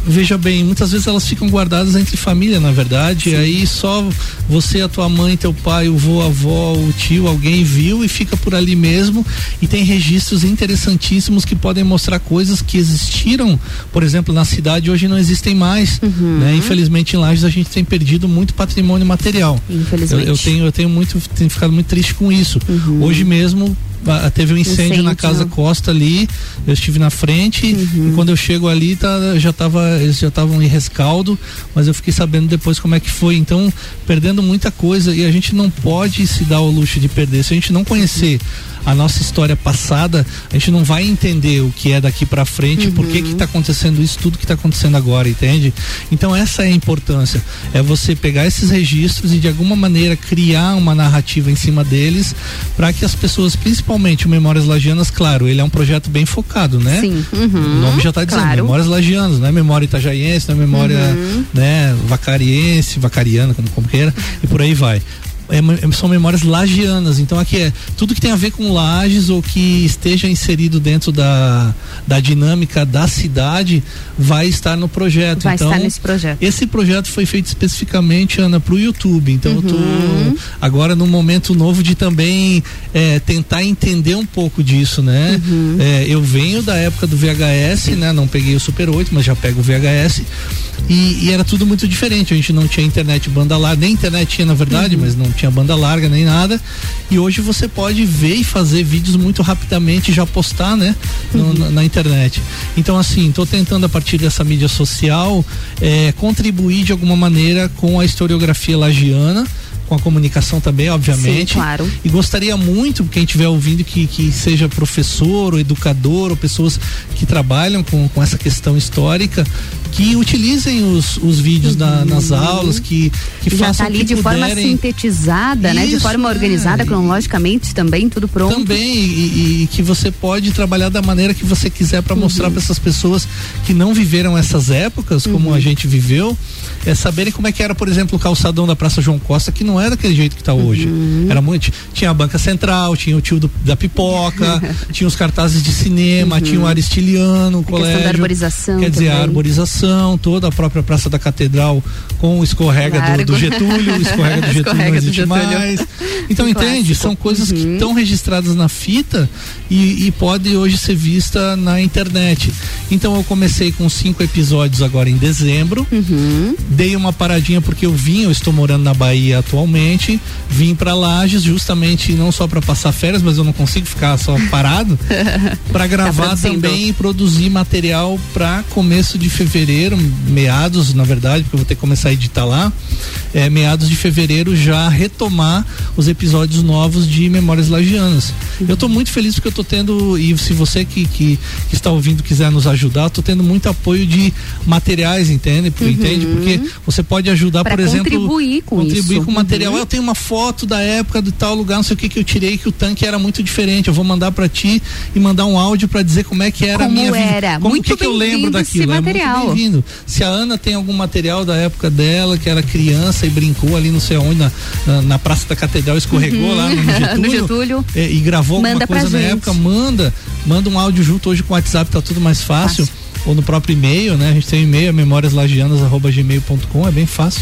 veja bem, muitas vezes elas ficam guardadas entre família, na verdade, e aí só você, a tua mãe, teu pai, o vô, a avó, o tio, alguém viu e fica por ali mesmo e tem registros interessantíssimos que podem mostrar coisas que existiram, por exemplo, na cidade hoje não existem mais,
Uhum.
né? Infelizmente em Lages a gente tem perdido muito patrimônio material.
Infelizmente.
Eu, eu tenho eu tenho muito tenho ficado muito triste com isso.
Uhum.
Hoje mesmo teve um incêndio, na
Incêndio.
casa Costa ali, eu estive na frente
Uhum.
e quando eu chego ali tá, já tava, eles já estavam em rescaldo, mas eu fiquei sabendo depois como é que foi. Então, perdendo muita coisa e a gente não pode se dar o luxo de perder. Se a gente não conhecer a nossa história passada, a gente não vai entender o que é daqui pra frente, por que que tá acontecendo isso, tudo que tá acontecendo agora, entende? Então essa é a importância, é você pegar esses registros e de alguma maneira criar uma narrativa em cima deles, para que as pessoas, principalmente o Memórias Lagianas, claro, ele é um projeto bem focado, né?
Sim.
O
Uhum.
nome já está dizendo,
Claro.
memórias lagianas, não é memória itajaiense, não é memória
Uhum.
né, vacariense, vacariana, como, como queira, e por aí vai. É, me- são memórias lagianas, então aqui é tudo que tem a ver com lages ou que esteja inserido dentro da, da dinâmica da cidade vai estar no projeto.
Vai
então,
estar nesse projeto.
Esse projeto foi feito especificamente, Ana, para o YouTube. Então eu
Uhum.
tô agora num momento novo de também é, tentar entender um pouco disso, né?
Uhum.
É, eu venho da época do VHS, né? Não peguei o Super 8, mas já pego o VHS. E, e era tudo muito diferente. A gente não tinha internet banda larga, nem internet tinha na verdade,
Uhum.
mas não tinha banda larga nem nada. E hoje você pode ver e fazer vídeos muito rapidamente e já postar, né? no-
Uhum.
na, na internet. Então, assim, estou tentando a partir dessa mídia social é, contribuir de alguma maneira com a historiografia lagiana. Com a comunicação também, obviamente.
Sim, claro.
E gostaria muito, quem estiver ouvindo, que, que seja professor ou educador ou pessoas que trabalham com, com essa questão histórica, que utilizem os, os vídeos na- nas aulas, que, que
já
façam
tá ali de forma
puderem.
sintetizada, né? De
Isso,
forma
é.
organizada, cronologicamente também, tudo pronto.
Também, e, e- que você pode trabalhar da maneira que você quiser para mostrar para essas pessoas que não viveram essas épocas, como a gente viveu, é saberem como é que era, por exemplo, o calçadão da Praça João Costa, que não era daquele jeito que está hoje. Era muito. Tinha a banca central, tinha o tio do- da pipoca, [LAUGHS] tinha os cartazes de cinema, tinha o Aristiliano, o
questão
colégio.
da arborização
Quer dizer, a
também.
Arborização, toda a própria Praça da Catedral com o escorrega do, do Getúlio, o escorrega do [LAUGHS] Getúlio
Escorrega
não existe mais. Então, entende?
clássico.
São coisas que
Uhum.
estão registradas na fita e, e pode hoje ser vista na internet. Então eu comecei com cinco episódios agora em dezembro.
Uhum.
Dei uma paradinha porque eu vim, eu estou morando na Bahia atualmente. Vim para Lages justamente não só para passar férias, mas eu não consigo ficar só parado [LAUGHS] para gravar
produzindo.
também e produzir material para começo de fevereiro, meados, na verdade, porque eu vou ter que começar a editar lá. É, meados de fevereiro já retomar os episódios novos de Memórias Lagianas. Eu tô muito feliz porque eu tô tendo, e se você que, que, que está ouvindo quiser nos ajudar, tô tendo muito apoio de materiais, entende? Por- Entende? Porque você pode ajudar,
Pra
por exemplo.
contribuir com
contribuir
isso.
com material.
Uhum.
Eu tenho uma foto da época de tal lugar, não sei o que que eu tirei, que o tanque era muito diferente. Eu vou mandar pra ti e mandar um áudio pra dizer como é que era
Como
a minha vida.
era.
Como
Muito
que, que eu lembro
bem-vindo esse
daquilo? É Se a Ana tem algum material da época dela, que era criança e brincou ali não sei aonde, na, na, na Praça da Catedral, escorregou
Uhum.
lá no [LAUGHS] Getúlio,
No Getúlio.
é, e gravou
Manda
alguma coisa na
gente.
época, manda, manda um áudio junto hoje com o WhatsApp, tá tudo mais fácil. Ou no próprio e-mail, né? A gente tem um e-mail, memóriaslagianas.gmail.com, é bem fácil.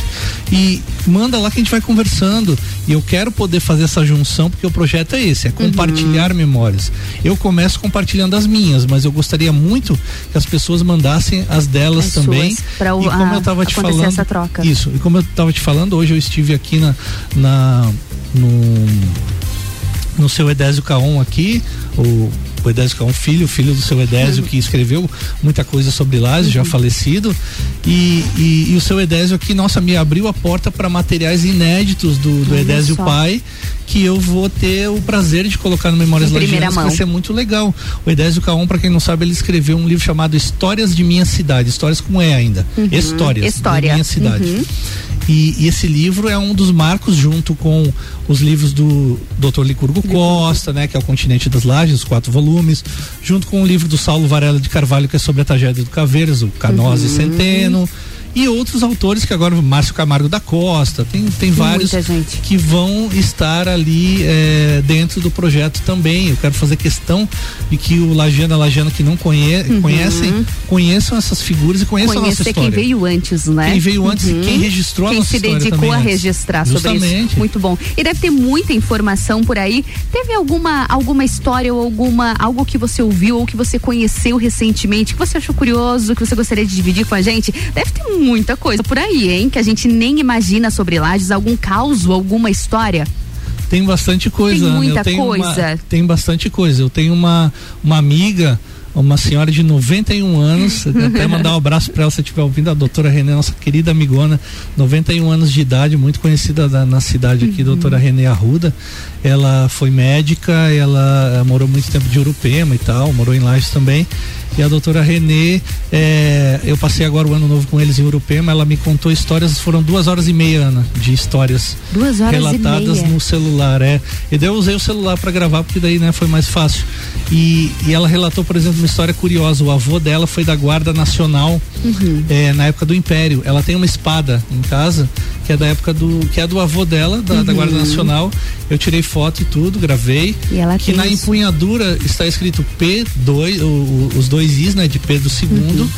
E manda lá que a gente vai conversando. E eu quero poder fazer essa junção, porque o projeto é esse, é compartilhar
Uhum.
memórias. Eu começo compartilhando as minhas, mas eu gostaria muito que as pessoas mandassem as delas
As
também.
pra o-
e como
a-
eu tava te falando.
essa troca.
Isso, e como eu tava te falando, hoje eu estive aqui na, na no, no seu Edésio Caon aqui, o, o Edésio Caon filho, filho do seu Edésio, que escreveu muita coisa sobre Lages, já falecido, e, e, e o seu Edésio aqui, nossa, me abriu a porta para materiais inéditos do, do
Olha
Edésio
só.
pai, que eu vou ter o prazer de colocar no Memórias Lagianas, que vai ser muito legal. O Edésio Caon, para quem não sabe, ele escreveu um livro chamado Histórias de Minha Cidade, histórias com E ainda,
Uhum.
Histórias
História.
da Minha Cidade.
Uhum.
E, e esse livro é um dos marcos junto com os livros do Dr. Licurgo Costa, né, que é o Continente das Lajes, os quatro volumes, junto com o livro do Saulo Varela de Carvalho, que é sobre a tragédia do Caveiras, o Canosa e
Uhum.
Centeno. E outros autores que agora Márcio Camargo da Costa, tem, tem vários que vão estar ali é, dentro do projeto também. Eu quero fazer questão de que o Lagiana Lagiana que não conhe, uhum. conhecem, conheçam essas figuras e conheçam Conhecer a nossa história.
quem veio antes, né?
Quem veio antes uhum. e quem registrou
quem
a nossa
história. Quem se dedicou a registrar Justamente. sobre isso. Muito bom. E deve ter muita informação por aí. Teve alguma alguma história ou alguma algo que você ouviu ou que você conheceu recentemente, que você achou curioso, que você gostaria de dividir com a gente? Deve ter muita coisa por aí, hein? Que a gente nem imagina sobre Lages, algum caos, alguma história?
Tem bastante coisa.
Tem muita
coisa. Uma, tem bastante coisa. Eu tenho uma, uma amiga uma senhora de 91 anos, até mandar um abraço para ela se estiver ouvindo, a doutora Renê, nossa querida amigona, 91 anos de idade, muito conhecida da, na cidade aqui, uhum. doutora Renê Arruda. Ela foi médica, ela, ela morou muito tempo de Urupema e tal, morou em Lages também e a doutora Renê, é, eu passei agora o ano novo com eles em Urupema, ela me contou histórias, foram duas horas e meia, Ana, de histórias
duas horas
relatadas no celular, é. E daí eu usei o celular para gravar, porque daí, né, foi mais fácil. E, e ela relatou, por exemplo, uma história curiosa, o avô dela foi da Guarda Nacional uhum. é, na época do Império. Ela tem uma espada em casa, que é da época do, que é do avô dela, da, uhum. da Guarda Nacional. Eu tirei foto e tudo, gravei.
E
que na
isso.
empunhadura está escrito P2, o, os dois Is, né, de Pedro II. Uhum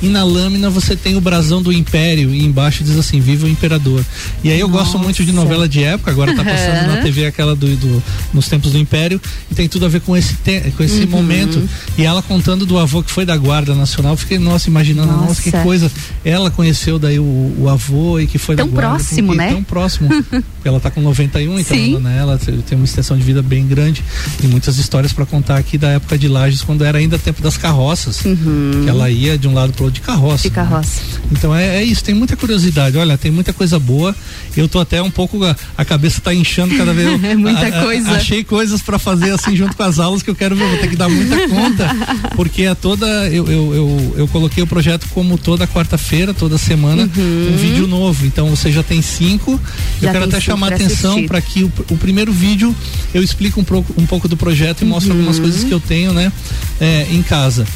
e na lâmina você tem o brasão do Império e embaixo diz assim, viva o imperador. E aí eu Nossa. gosto muito de novela de época, agora tá passando uhum. na TV aquela do, do, nos tempos do Império e tem tudo a ver com esse te, com esse uhum. momento. E ela contando do avô que foi da Guarda Nacional, fiquei nossa imaginando, nossa, nossa que coisa. Ela conheceu daí o, o, avô e que foi
tão
da Guarda.
Próximo, né?
Tão próximo, [LAUGHS] ela tá com 91, então Sim. né, ela tem uma extensão de vida bem grande e muitas histórias para contar aqui da época de Lages, quando era ainda tempo das carroças,
uhum.
que ela ia de um lado pro outro de carroça.
De carroça carroça.
Então é, é, isso, tem muita curiosidade. Olha, tem muita coisa boa. Eu tô até um pouco. A, a cabeça tá inchando cada vez. [LAUGHS]
é muita a, coisa.
achei coisas para fazer assim junto com as aulas que eu quero ver. Vou ter que dar muita conta. [LAUGHS] Porque é toda. Eu, eu, eu, eu coloquei o projeto como toda quarta-feira, toda semana, uhum. um vídeo novo. Então você já tem cinco. Já eu quero até chamar atenção para que o, o, primeiro vídeo eu explico um pouco, um pouco do projeto e uhum. mostro algumas coisas que eu tenho, né, é, em casa.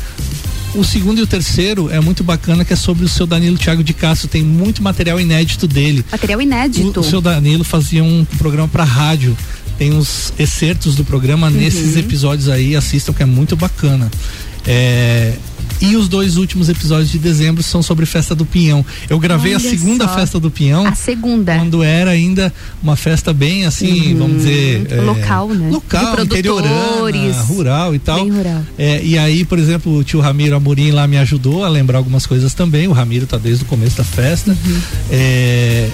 O segundo e o terceiro é muito bacana, que é sobre o seu Danilo Thiago de Castro. Tem muito material inédito dele.
Material inédito.
O, o seu Danilo fazia um programa para rádio. Tem os excertos do programa uhum. nesses episódios aí, assistam que é muito bacana. É, e os dois últimos episódios de dezembro são sobre Festa do Pinhão. Eu gravei Olha a segunda só. Festa do Pinhão.
A segunda.
Quando era ainda uma festa bem assim, uhum. vamos dizer.
É, local, né?
Local, interiorana, rural e tal.
Bem rural.
É, e aí, por exemplo, o tio Ramiro Amorim lá me ajudou a lembrar algumas coisas também. O Ramiro tá desde o começo da festa. Uhum. É,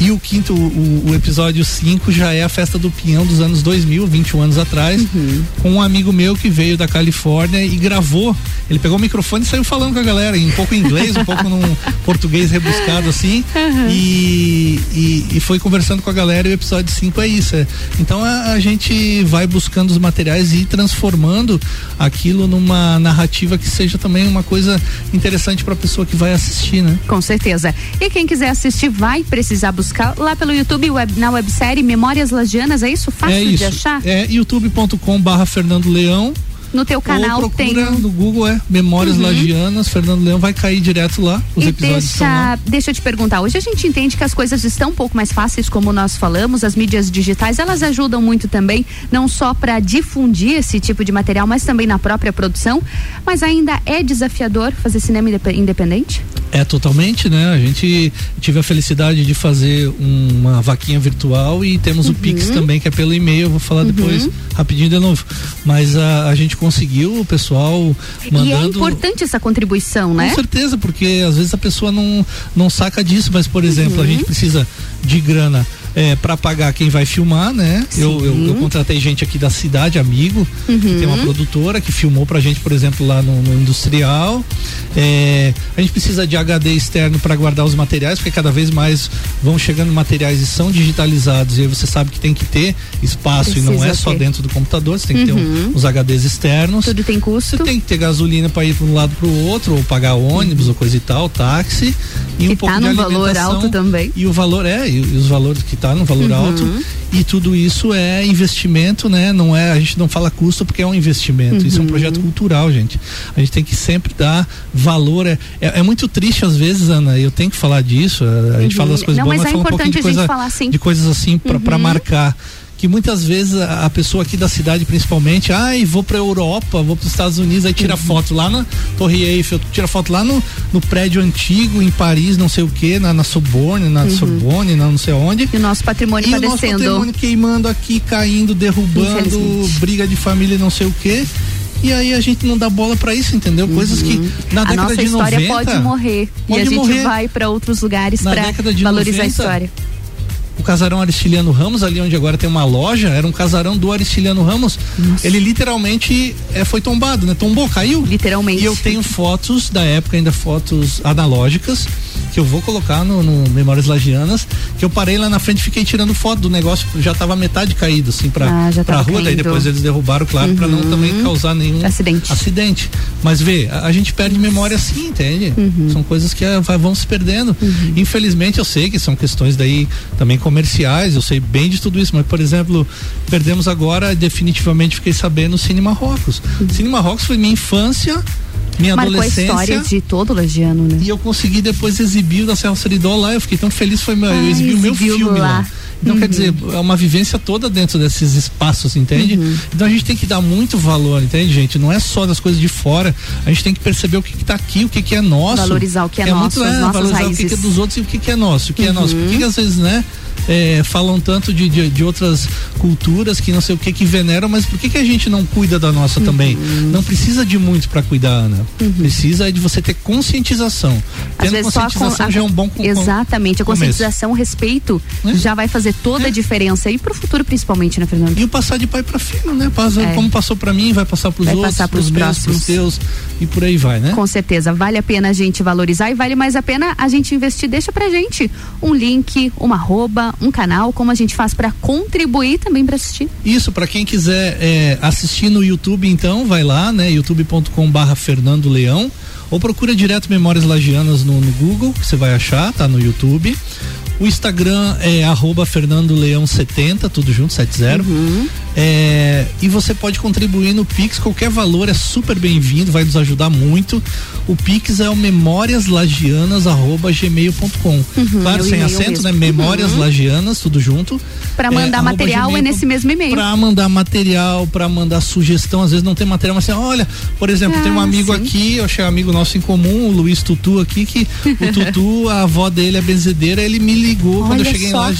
e o quinto, o, o episódio 5 já é a festa do Pinhão dos anos 2000, 21 anos atrás, uhum. com um amigo meu que veio da Califórnia e gravou. Ele pegou o microfone e saiu falando com a galera, um pouco em inglês, um pouco num [LAUGHS] português rebuscado assim, uhum. e, e, e, foi conversando com a galera e o episódio 5 é isso. É. Então a, a, gente vai buscando os materiais e transformando aquilo numa narrativa que seja também uma coisa interessante para a pessoa que vai assistir, né?
Com certeza. E quem quiser assistir vai precisar buscar buscar lá pelo YouTube, web, na websérie Memórias Lagianas, é isso? Fácil
é isso.
de achar?
É youtube.com barra Fernando Leão
no teu canal
Ou
tem.
no Google é Memórias uhum. Lagianas, Fernando Leão vai cair direto lá. Os
e
episódios
deixa,
lá.
deixa eu te perguntar. Hoje a gente entende que as coisas estão um pouco mais fáceis, como nós falamos. As mídias digitais elas ajudam muito também, não só para difundir esse tipo de material, mas também na própria produção. Mas ainda é desafiador fazer cinema independente?
É totalmente, né? A gente tive a felicidade de fazer uma vaquinha virtual e temos uhum. o Pix também, que é pelo e-mail. Eu vou falar uhum. depois rapidinho de novo. Mas a, a gente conseguiu, o pessoal mandando. E é
importante essa contribuição, né?
Com certeza, porque às vezes a pessoa não, não saca disso, mas, por exemplo, uhum. a gente precisa de grana é, para pagar quem vai filmar, né? Eu, eu, eu, contratei gente aqui da cidade, amigo, uhum. que tem uma produtora que filmou pra gente, por exemplo, lá no, no industrial. É, a gente precisa de HD externo para guardar os materiais, porque cada vez mais vão chegando materiais e são digitalizados. E aí você sabe que tem que ter espaço precisa e não é só dentro do computador, você tem que ter um, uhum. os HDs externos.
Tudo tem custo.
Você tem que ter gasolina para ir para um lado para o outro, ou pagar ônibus uhum. ou coisa e tal, táxi. E
que
um pouco
tá valor alto também.
E o valor é, e, e os valores que tá no valor
Uhum.
alto e tudo isso é investimento, né? Não é, a gente não fala custo porque é um investimento. Isso é um
Uhum.
projeto cultural, gente. A gente tem que sempre dar valor. É, é, é muito triste às vezes, Ana, eu tenho que falar disso. A, gente
Uhum.
fala das coisas
Não,
boas,
mas
mas
é
fala um pouquinho de,
importante a gente
coisa,
falar,
de coisas assim pra
Uhum.
marcar que muitas vezes a, a pessoa aqui da cidade principalmente, ai, vou pra Europa, vou pros Estados Unidos, aí
Uhum.
tira foto lá na Torre Eiffel, tira foto lá no, no prédio antigo em Paris, não sei o que, na, na Sorbonne, na
Uhum.
Sorbonne, na não sei onde.
E o nosso patrimônio
E o
padecendo.
nosso patrimônio queimando aqui, caindo, derrubando, briga de família, não sei o que. E aí a gente não dá bola pra isso, entendeu? Coisas que na
Uhum. a
década
nossa
de
história
90
pode morrer e
pode
a gente
morrer.
vai pra outros lugares
Na de
valorizar
90,
a história.
O casarão Aristiliano Ramos, ali onde agora tem uma loja, era um casarão do Aristiliano Ramos. Ele literalmente é, foi tombado, né? Tombou, caiu.
Literalmente.
E eu tenho fotos da época, ainda fotos analógicas, que eu vou colocar no, no Memórias Lagianas, que eu parei lá na frente e fiquei tirando foto do negócio, já tava metade caído, assim, pra,
Ah,
pra rua, daí
caindo.
depois eles derrubaram, claro, pra não
Uhum.
também causar nenhum
Acidente.
acidente. Mas vê, a, a gente perde memória assim, entende?
Uhum.
São coisas que ah, vão se perdendo. Infelizmente eu sei que são questões daí também comerciais, eu sei bem de tudo isso, mas por exemplo, perdemos agora, definitivamente fiquei sabendo, o Cine Marrocos. Cine Marrocos foi minha infância, minha
Marcou a
adolescência.
história de todo lagiano, né?
E eu consegui depois exibir o da Serra Seridó lá, eu fiquei tão feliz, foi meu, eu
Ah,
exibi o meu filme lá.
lá.
Então,
Uhum.
quer dizer, é uma vivência toda dentro desses espaços, entende?
Uhum.
Então a gente tem que dar muito valor, entende, gente? Não é só das coisas de fora, a gente tem que perceber o que, que tá aqui, o que, que é nosso.
Valorizar o que é nosso,
muito, é, valorizar o que, que é
raízes.
dos outros e o que, que é nosso, o que é nosso. Por que,
Uhum.
às vezes, né? É, falam tanto de, de, de outras culturas que não sei o que que veneram, mas por que, que a gente não cuida da nossa também? Não precisa de muito para cuidar, Ana. Precisa é de você ter conscientização.
Às
Tendo conscientização
a-
já é um bom co-
Exatamente, a conscientização, o respeito já vai fazer toda a diferença e pro futuro principalmente, né, Fernando?
E o passar de pai para filho, né? Passa,
É.
Como passou para mim, vai passar para os outros,
pros
pros meus,
próximos.
pros teus e por aí vai, né?
Com certeza, vale a pena a gente valorizar e vale mais a pena a gente investir. Deixa pra gente um link, uma arroba, um canal, como a gente faz pra contribuir também pra assistir.
Isso, para quem quiser é, assistir no YouTube, então, vai lá, né? youtube.com barra Fernando Leão ou procura direto Memórias Lagianas no, no Google, que você vai achar, tá no YouTube. O Instagram é arroba Fernando Leão 70, tudo junto, 70. É, e você pode contribuir no Pix, qualquer valor é super bem-vindo, vai nos ajudar muito. O Pix é o memóriaslagianas.gmail.com.
Uhum,
claro,
é o
sem acento,
mesmo.
né?
Uhum.
Memórias Lagianas, tudo junto.
Pra mandar
arroba
material é nesse mesmo e-mail.
Pra mandar material, pra mandar sugestão, às vezes não tem material, mas assim, olha, por exemplo, tem um
Ah,
amigo
sim.
aqui, eu achei um amigo nosso em comum, o Luiz Tutu aqui, que o [LAUGHS] Tutu, a avó dele é benzedeira, ele me ligou quando eu
Olha
cheguei
só.
lá.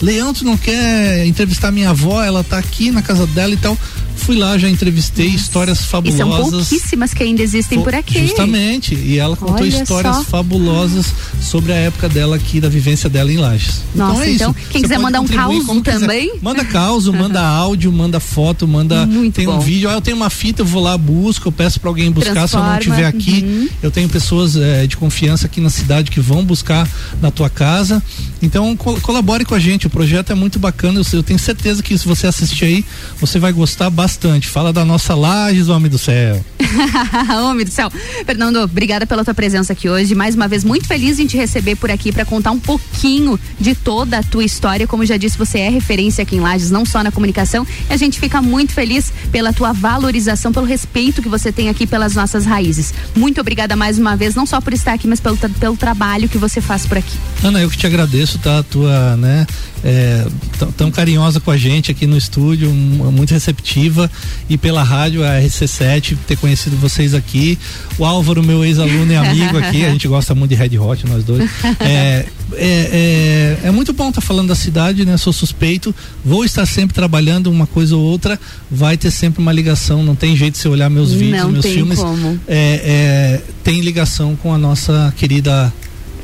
Leão, tu não quer entrevistar minha avó? Ela tá aqui na casa dela e tal. Fui lá, já entrevistei histórias
E
fabulosas.
são pouquíssimas que ainda existem por aqui.
Justamente. E ela contou
Olha
histórias
só.
fabulosas sobre a época dela aqui, da vivência dela em Lages.
Nossa,
então é
então,
isso.
quem
Você
quiser mandar um caos
quiser.
também?
Manda caos, [LAUGHS] manda áudio, manda foto, manda. tem um
bom.
vídeo. Ah, eu tenho uma fita, eu vou lá, busco, eu peço pra alguém buscar. Se eu não
Transforma,
estiver aqui,
uhum.
eu tenho pessoas eh, de confiança aqui na cidade que vão buscar na tua casa. Então col- colabore com a gente. O projeto é muito bacana. Eu, eu tenho certeza que se você assistir aí, você vai gostar bastante. Fala da nossa Lages, homem do céu. [LAUGHS]
Homem do céu. Fernando, obrigada pela tua presença aqui hoje. Mais uma vez, muito feliz em te receber por aqui para contar um pouquinho de toda a tua história. Como já disse, você é referência aqui em Lages, não só na comunicação. E a gente fica muito feliz pela tua valorização, pelo respeito que você tem aqui pelas nossas raízes. Muito obrigada mais uma vez, não só por estar aqui, mas pelo, pelo trabalho que você faz por aqui.
Ana, eu que te agradeço, tá? A tua, né, é, tão, tão carinhosa com a gente aqui no estúdio, muito receptiva e pela rádio, a RC7, ter conhecido vocês aqui. O Álvaro, meu ex-aluno e amigo aqui, a gente gosta muito de Red Hot, nós dois. É, é, é, é muito bom estar falando da cidade, né? Sou suspeito, vou estar sempre trabalhando uma coisa ou outra, vai ter sempre uma ligação, não tem jeito de você olhar meus vídeos,
Não
meus filmes.
como.
É, é, tem ligação com a nossa querida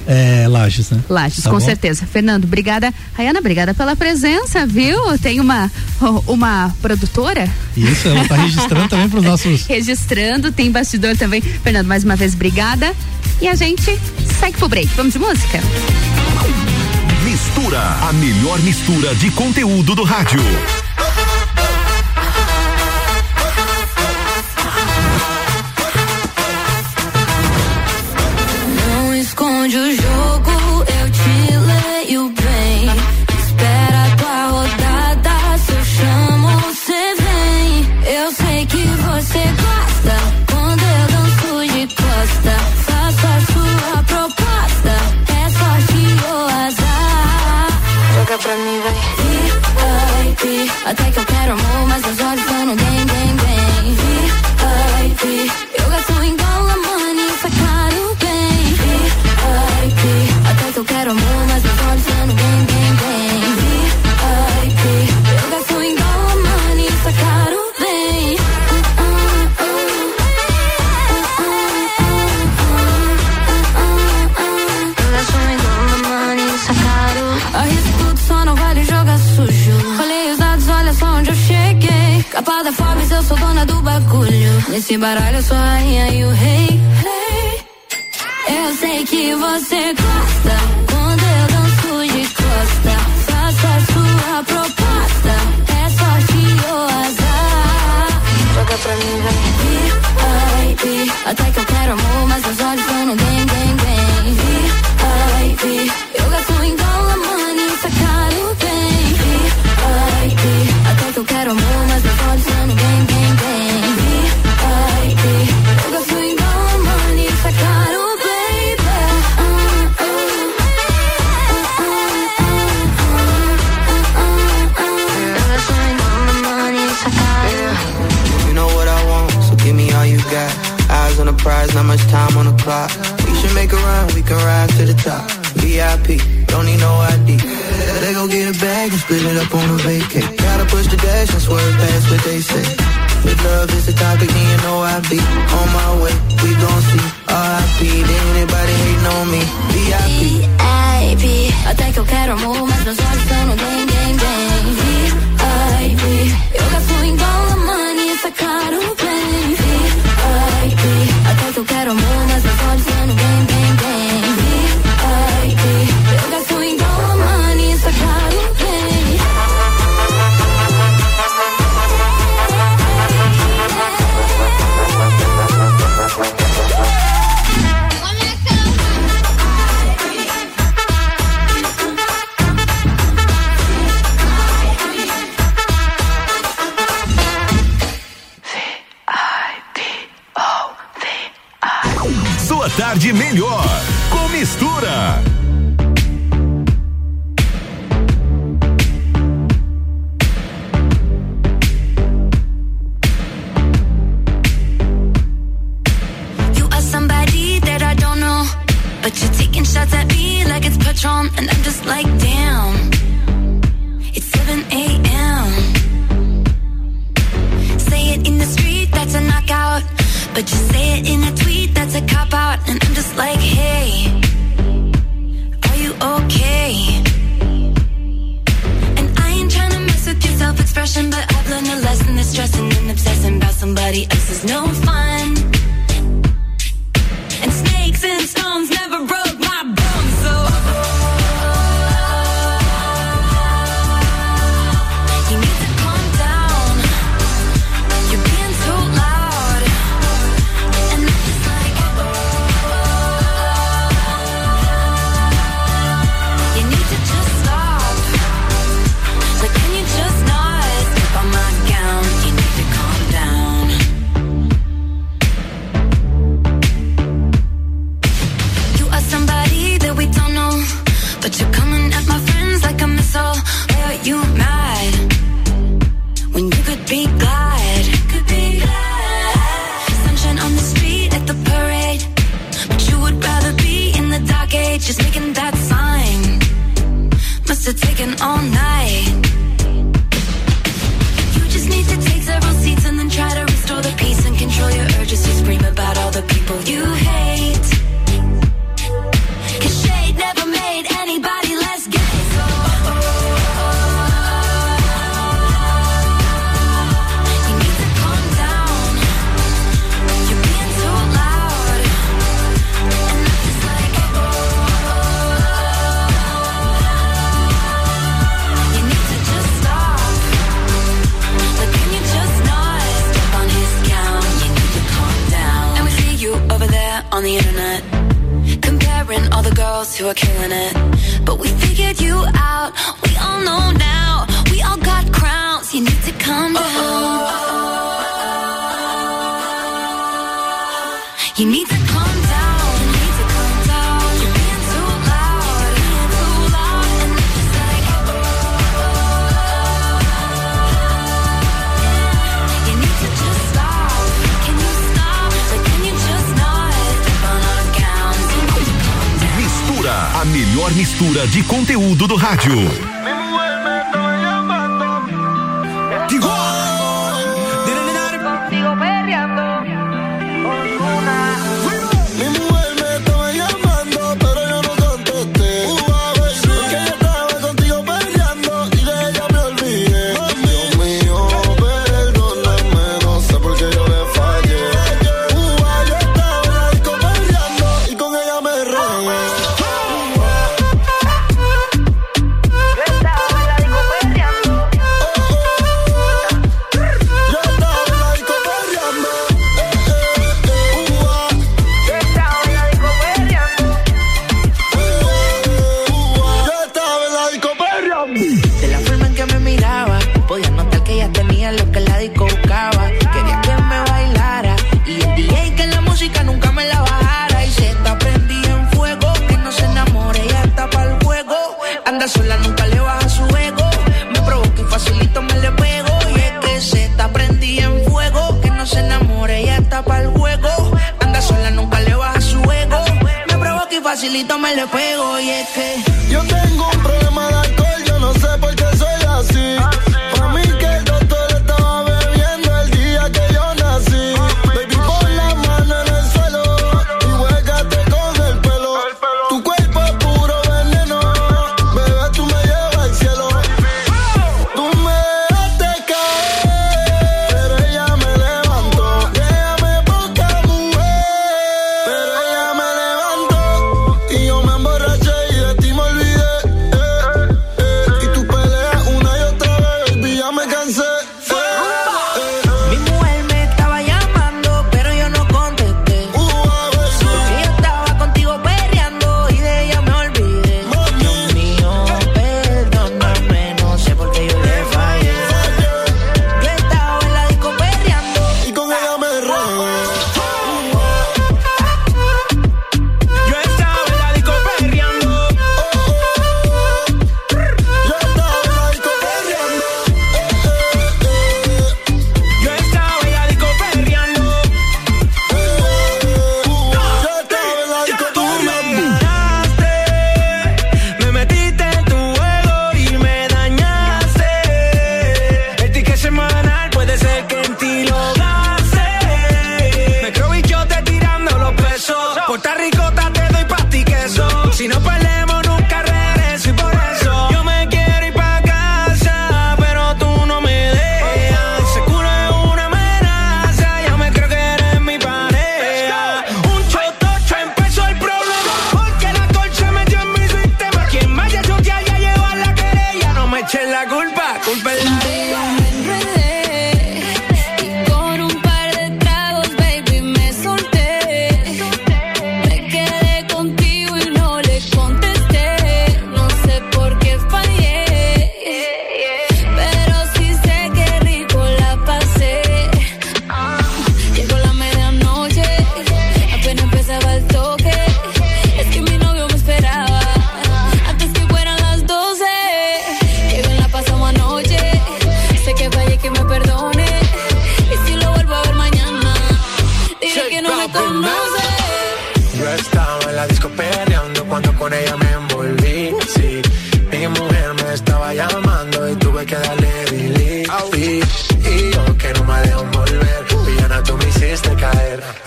é, Lages, né?
Lages,
Tá
com
bom?
certeza. Fernando, obrigada. Rayana, obrigada pela presença, viu? Tem uma, uma produtora
Isso, ela tá registrando também para os nossos. [LAUGHS]
registrando, tem bastidor também. Fernando, mais uma vez, obrigada. E a gente segue pro break. Vamos de música?
Mistura, a melhor mistura de conteúdo do rádio.
Esconde o jogo, Nesse baralho é eu sou a rainha e o rei. Eu sei que você gosta quando eu danço de costa. Faça a sua proposta, é sorte ou azar. Joga pra mim, vai. VIP, até que eu quero amor, mas os olhos vão no game, game, game. VIP,
much time on the clock. We should make a run, we can rise to the top. VIP, don't need no ID. They gon' get a bag and split it up on a vacay. Gotta push the dash and swerve past what they say. With love is the topic, and you know I be on my way. We gon' see RIP. Then anybody hating on me? VIP.
VIP. Até que eu quero amor, mas meus olhos estão no gang, gang, gang. VIP. Eu gasto em dólar, money, essa caro. A
melhor mistura de conteúdo do rádio.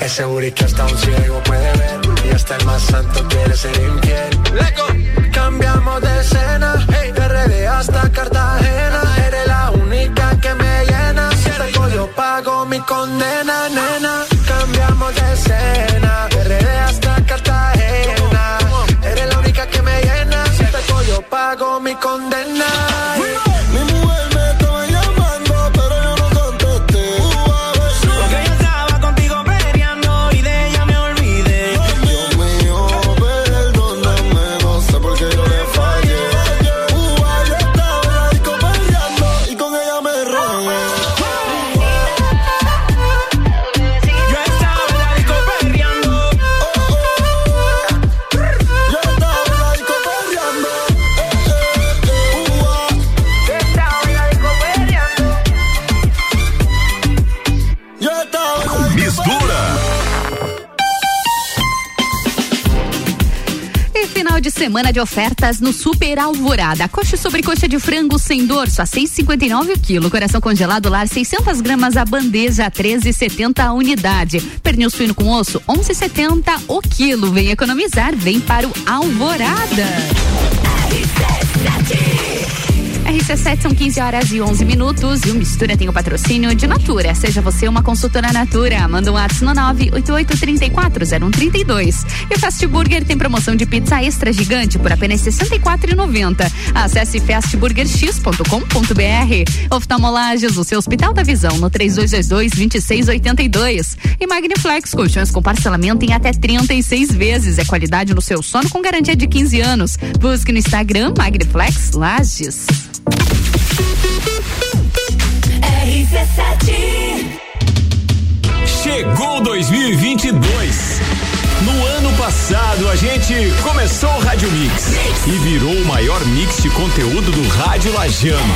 Es seguro que hasta un ciego puede ver. Y hasta el más santo quiere ser infiel. Leco. Cambiamos de escena. Hey. De RD hasta Cartagena. Eres la única que me llena. Si te yo pago mi condena.
semana de ofertas no Super Alvorada. Coxa sobre coxa de frango sem dorso a 6,59 o quilo. Coração congelado lar 600 gramas a bandeja a 13,70 a unidade. Pernil suíno com osso 11,70 o quilo. Vem economizar, vem para o Alvorada. RC7 são 15 horas e 11 minutos e o Mistura tem o patrocínio de Natura. Seja você uma consultora Natura, manda um ato no 988340132. E o Fast Burger tem promoção de pizza extra gigante por apenas R$ 64,90. Acesse fastburgerx.com.br. Oftalmolages, o seu Hospital da Visão, no 3222-2682. E Magniflex, colchões com parcelamento em até 36 vezes. É qualidade no seu sono com garantia de 15 anos. Busque no Instagram Magniflex Lages.
Chegou 2022. No ano passado, a gente começou o Rádio Mix, e virou o maior mix de conteúdo do Rádio Lajano.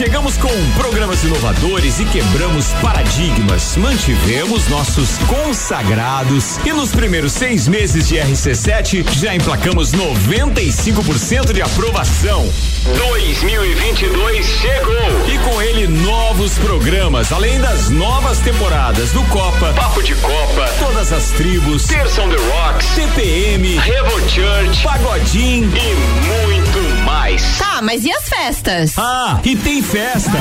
Chegamos com programas inovadores e quebramos paradigmas. Mantivemos nossos consagrados e nos primeiros seis meses de RC7 já emplacamos 95% de aprovação.
2022 chegou
e com ele novos programas, além das novas temporadas do Copa,
Papo de Copa,
Todas as Tribos,
Terça on the Rocks,
TPM,
Revo Church,
Pagodim
e muito mais.
Tá, mas e as festas?
Ah, e tem festa.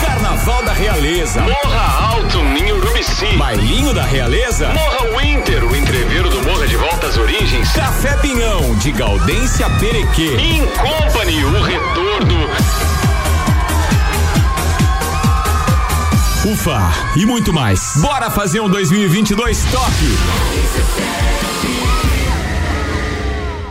Carnaval da Realeza.
Morra Alto, em Urubici.
Bailinho da Realeza.
Morra Winter, o entreveiro do Morra de Volta às Origens.
Café Pinhão, de Gaudência Perequê.
In Company, o retorno.
Ufa, e muito mais. Bora fazer um 2022 top.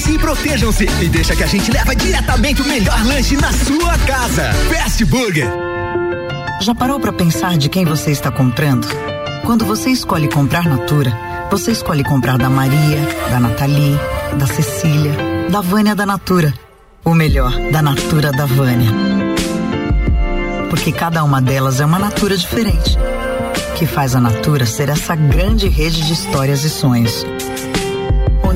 Cuidem-se e protejam-se e deixa que a gente leva diretamente o melhor lanche na sua casa. Fast Burger.
Já parou para pensar de quem você está comprando? Quando você escolhe comprar Natura, você escolhe comprar da Maria, da Nathalie, da Cecília, da Vânia da Natura. Ou melhor, da Natura da Vânia. Porque cada uma delas é uma Natura diferente. Que faz a Natura ser essa grande rede de histórias e sonhos.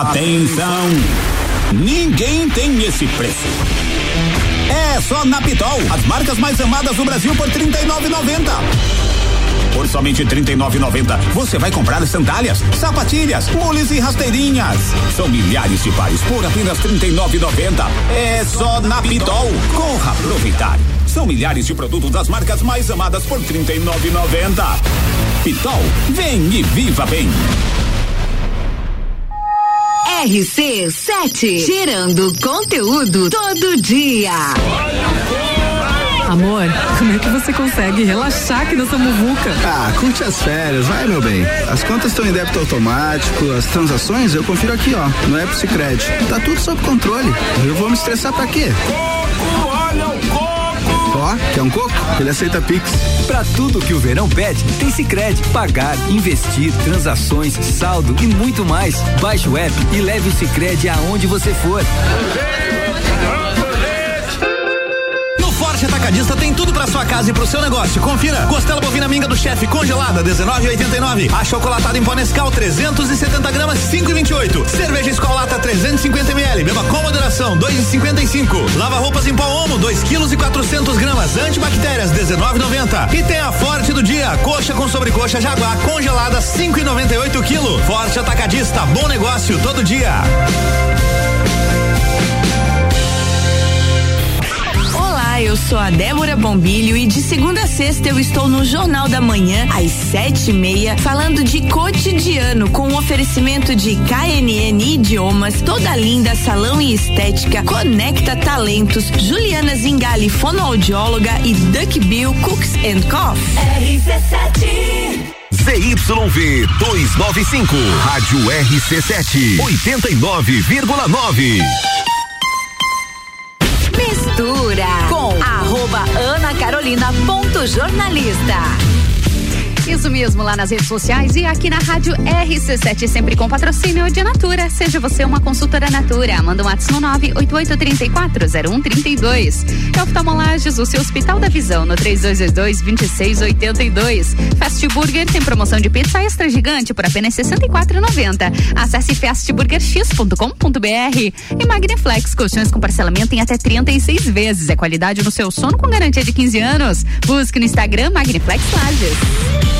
Atenção! Ninguém tem esse preço. É só na Pitol, as marcas mais amadas do Brasil por R$ 39,90. Por somente R$ 39,90 você vai comprar sandálias, sapatilhas, mules e rasteirinhas. São milhares de pares por apenas R$ 39,90. É só na Pitol. Corra aproveitar. São milhares de produtos das marcas mais amadas por R$ 39,90. Pitol, vem e viva bem.
RC7, gerando conteúdo todo dia.
Amor, como é que você consegue relaxar aqui nessa muvuca?
Ah, curte as férias, vai meu bem. As contas estão em débito automático, as transações eu confiro aqui, ó, no App Sicredi. Tá tudo sob controle. Eu vou me estressar pra quê?
Olha o coco!
Ó, quer um coco? Ele aceita Pix.
Pra tudo que o verão pede, tem Sicredi. Pagar, investir, transações, saldo e muito mais. Baixe o app e leve o Sicredi aonde você for.
No Forte Atacadista tem tudo pra sua casa e pro seu negócio. Confira. Costela bovina minga do chefe congelada 19,89. A chocolatada em pó Nescau 370 gramas 5,28. Cerveja Escolata 350 ml. Beba com moderação 2,55. Lava roupas em pó Omo 2 quilos e 400 gramas. Antibactérias 19,90. E tem a Forte do dia. Coxa com sobrecoxa Jaguar congelada 5,98 quilo. Forte Atacadista. Bom negócio todo dia.
Olá, eu sou a Débora Bombilho e de segunda a sexta eu estou no Jornal da Manhã, às sete e meia, falando de cotidiano, com um oferecimento de KNN Idiomas, Toda Linda Salão e Estética, Conecta Talentos, Juliana Zingali, fonoaudióloga e Duck Bill Cooks and Coffee.
RC7 ZYV 295, Rádio RC7, 89,9.
Mistura com
Isso mesmo, lá nas redes sociais e aqui na rádio RC7, sempre com patrocínio de Natura. Seja você uma consultora Natura. Manda um WhatsApp no 988340132. É Oftalmolages, o seu Hospital da Visão, no 3222-2682. Fast Burger tem promoção de pizza extra gigante por apenas R$ 64,90. Acesse fastburgerx.com.br e Magniflex, colchões com parcelamento em até 36 vezes. É qualidade no seu sono com garantia de 15 anos. Busque no Instagram Magniflex Lages.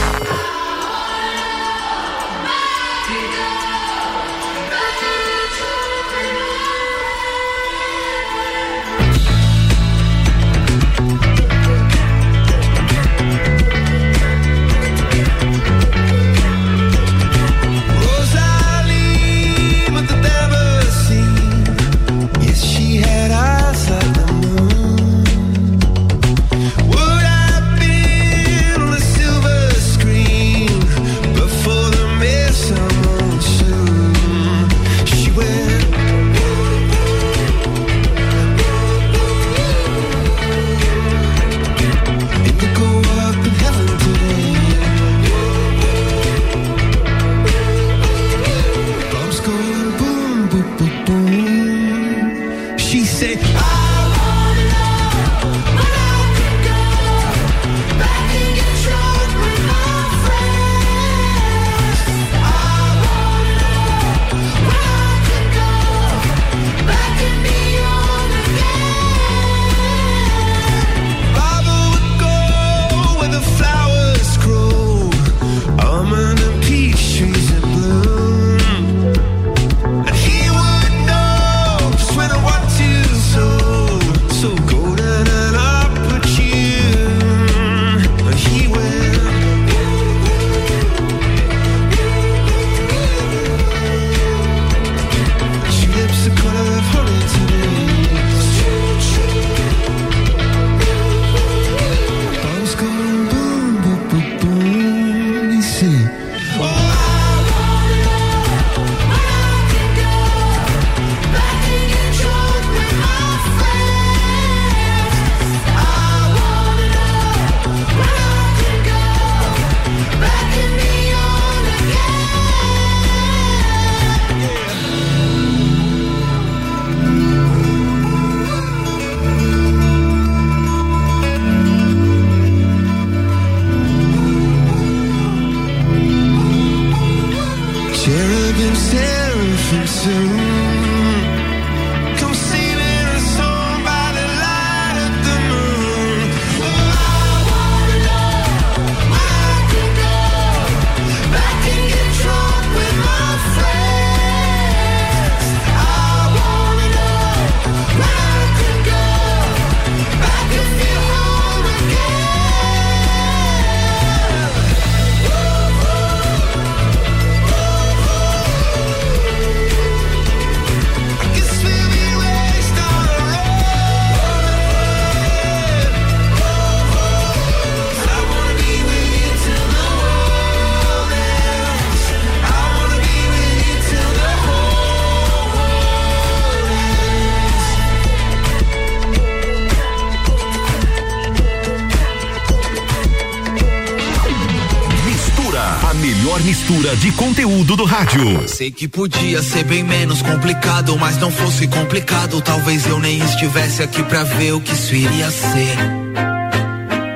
De conteúdo do rádio.
Sei que podia ser bem menos complicado, mas não fosse complicado, talvez eu nem estivesse aqui pra ver o que isso iria ser.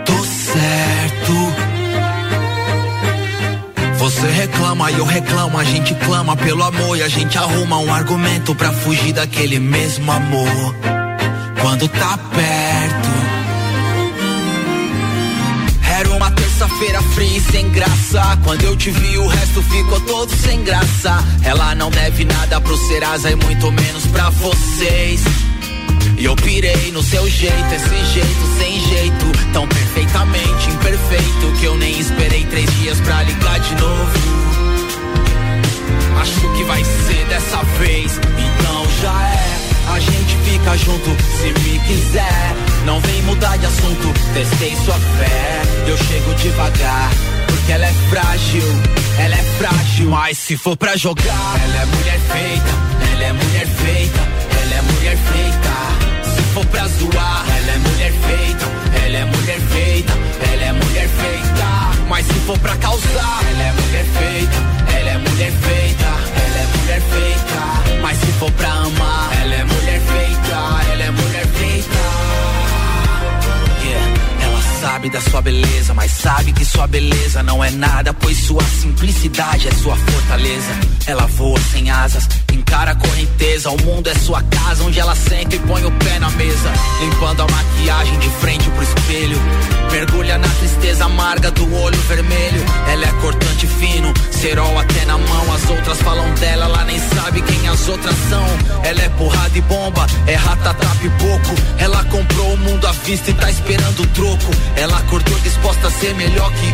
Tô certo. Você reclama e eu reclamo, a gente clama pelo amor e a gente arruma um argumento pra fugir daquele mesmo amor. Quando tá perto. Terça-feira fria e sem graça. Quando eu te vi, o resto ficou todo sem graça. Ela não deve nada pro Serasa e muito menos pra vocês. E eu pirei no seu jeito, esse jeito, sem jeito. Tão perfeitamente imperfeito que eu nem esperei três dias pra ligar de novo. Acho que vai ser dessa vez, então já é. A gente fica junto se me quiser. Não vem mudar de assunto, testei sua fé. Eu chego devagar, Porque ela é frágil, ela é frágil. Mas se for pra jogar, ela é mulher feita, ela é mulher feita, ela é mulher feita. Se for pra zoar, ela é mulher feita, ela é mulher feita, ela é mulher feita. Mas se for pra causar, ela é mulher feita, ela é mulher feita, ela é mulher feita. Mas se for pra amar, ela é mulher feita, ela é mulher feita. Yeah. Sabe da sua beleza, mas sabe que sua beleza não é nada, pois sua simplicidade é sua fortaleza. Ela voa sem asas, encara a correnteza. O mundo é sua casa, onde ela senta e põe o pé na mesa. Limpando a maquiagem de frente pro espelho. Mergulha na tristeza amarga do olho vermelho. Ela é cortante fino, cerol até na mão. As outras falam dela, ela nem sabe quem as outras são. Ela é porrada e bomba, é ratatá pipoco. Ela comprou o mundo à vista e tá esperando o troco. Ela acordou disposta a ser melhor que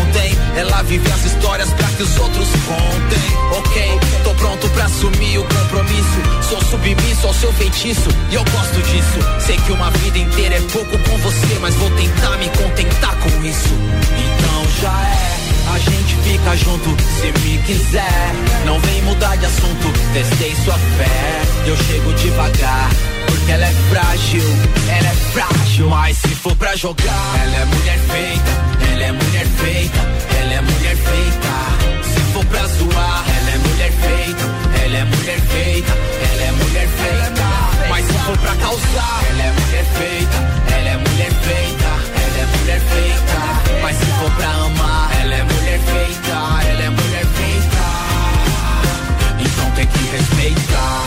ontem. Ela vive as histórias pra que os outros contem. Ok, tô pronto pra assumir o compromisso. Sou submisso ao seu feitiço e eu gosto disso. Sei que uma vida inteira é pouco com você, mas vou tentar me contentar com isso. Então já é. A gente fica junto se me quiser. Não vem mudar de assunto, testei sua fé. Eu chego devagar, porque ela é frágil, ela é frágil. Mas se for pra jogar, ela é mulher feita, ela é mulher feita, ela é mulher feita. Se for pra zoar, ela é mulher feita, ela é mulher feita, ela é mulher feita. Mas se for pra causar, ela é mulher feita, ela é mulher feita, ela é mulher feita. Mas se for pra amar, ela é mulher feita, ela é mulher feita. Então tem que respeitar.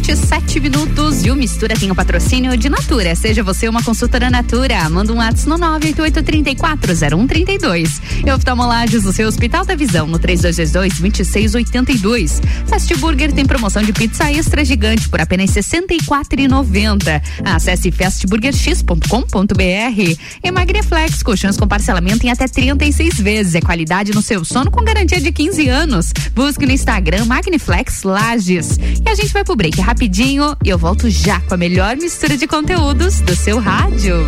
antes 7 minutos e o Mistura tem o um patrocínio de Natura. Seja você uma consultora Natura, manda um WhatsApp no 988340132. Eu oftalmolagens no seu Hospital da Visão no 3222-2682. Fast Burger tem promoção de pizza extra gigante por apenas R$ 64,90. Acesse fastburgerx.com.br. Emagreflex, colchões com parcelamento em até 36 vezes. É qualidade no seu sono com garantia de 15 anos. Busque no Instagram Magniflex Lages. E a gente vai pro break rapidinho e eu volto já com a melhor mistura de conteúdos do seu rádio.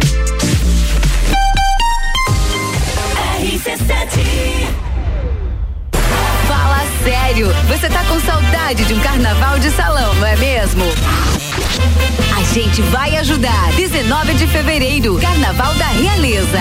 Fala sério, você tá com saudade de um carnaval de salão, não é mesmo? A gente vai ajudar. 19 de fevereiro, Carnaval da Realeza.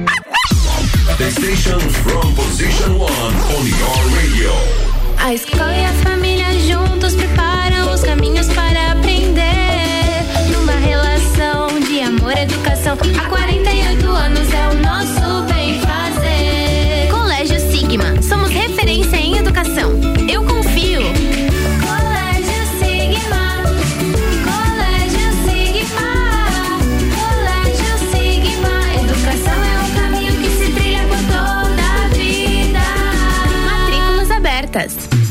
The station from position one on your radio.
A escola e a família juntos preparam os caminhos para aprender. Numa relação de amor educação. Há 48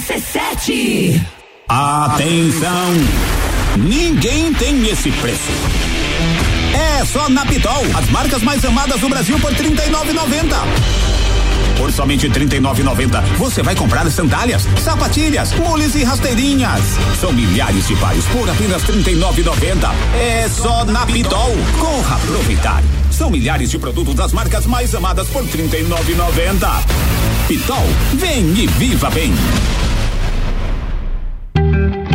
RC7. Atenção! Ninguém tem esse preço. É só na Pitol, as marcas mais amadas do Brasil por R$ 39,90. Por somente R$ 39,90 você vai comprar sandálias, sapatilhas, mules e rasteirinhas. São milhares de pares por apenas R$ 39,90. É só na Pitol. Corra aproveitar. São milhares de produtos das marcas mais amadas por R$ 39,90. Pitol, vem e viva bem.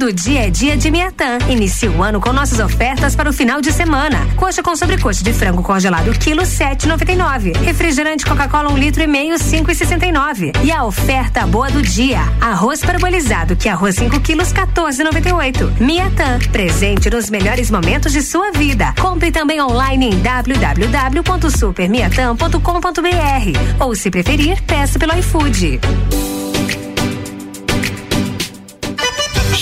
Todo dia é dia de Miatã. Inicie o ano com nossas ofertas para o final de semana. Coxa com sobrecoxa de frango congelado, quilo 7,99. Refrigerante Coca-Cola, um litro e meio, 5,69. E a oferta boa do dia: arroz parabolizado, que é arroz 5 quilos, 14,98. Miatã, presente nos melhores momentos de sua vida. Compre também online em www.supermiatã.com.br. Ou, se preferir, peça pelo iFood.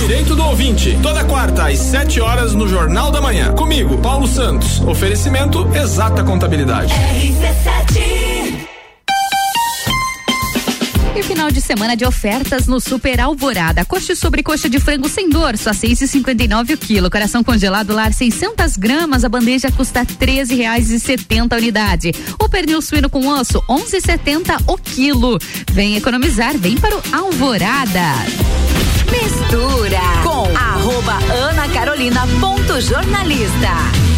Direito do ouvinte, toda quarta às 7 horas no Jornal da Manhã. Comigo, Paulo Santos. Oferecimento Exata Contabilidade.
E final de semana de ofertas no Super Alvorada. Coxa sobre coxa de frango sem dor, só seis e cinquenta e nove o quilo. Coração congelado lar 600 gramas, a bandeja custa treze reais e setenta unidade. O pernil suíno com osso, onze setenta o quilo. Vem economizar, vem para o Alvorada.
Mistura com arroba Ana Carolina ponto jornalista.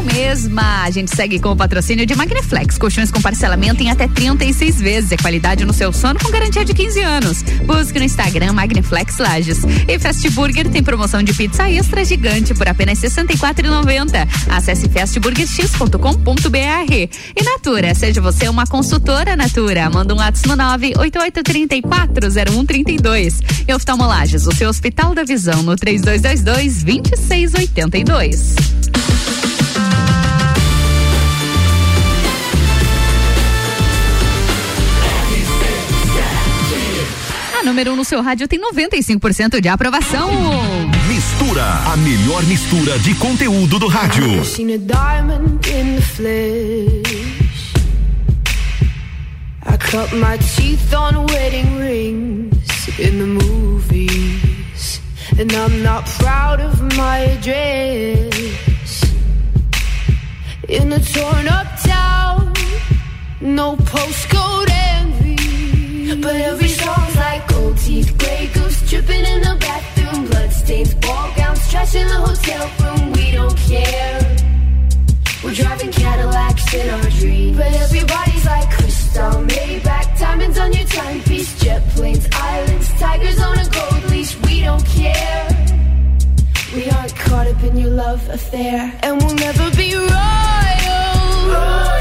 Eu mesma. A gente segue com o patrocínio de Magniflex. Colchões com parcelamento em até 36 vezes. É qualidade no seu sono com garantia de 15 anos. Busque no Instagram Magniflex Lages. E Fast Burger tem promoção de pizza extra gigante por apenas R$ 64,90. Acesse fastburgerx.com.br. E Natura, seja você uma consultora Natura. Manda um WhatsApp no 988340132. E Oftalmolages, o seu Hospital da Visão no 3222 2682. A número 1 um no seu rádio tem 95% de aprovação.
Mistura, a melhor mistura de conteúdo do rádio.
I cut my teeth on wedding rings in the movies. And I'm not proud of my address. In a torn up town, no postcode envy. But every song's like gold teeth, gray goose dripping in the bathroom, bloodstains, ball gowns, trash in the hotel room. We don't care. We're driving Cadillacs in our dreams. But everybody's like crystal, Maybach, diamonds on your timepiece, jet planes, islands, tigers on a gold leash. We don't care. We aren't caught up in your love affair, and we'll never be royal. It's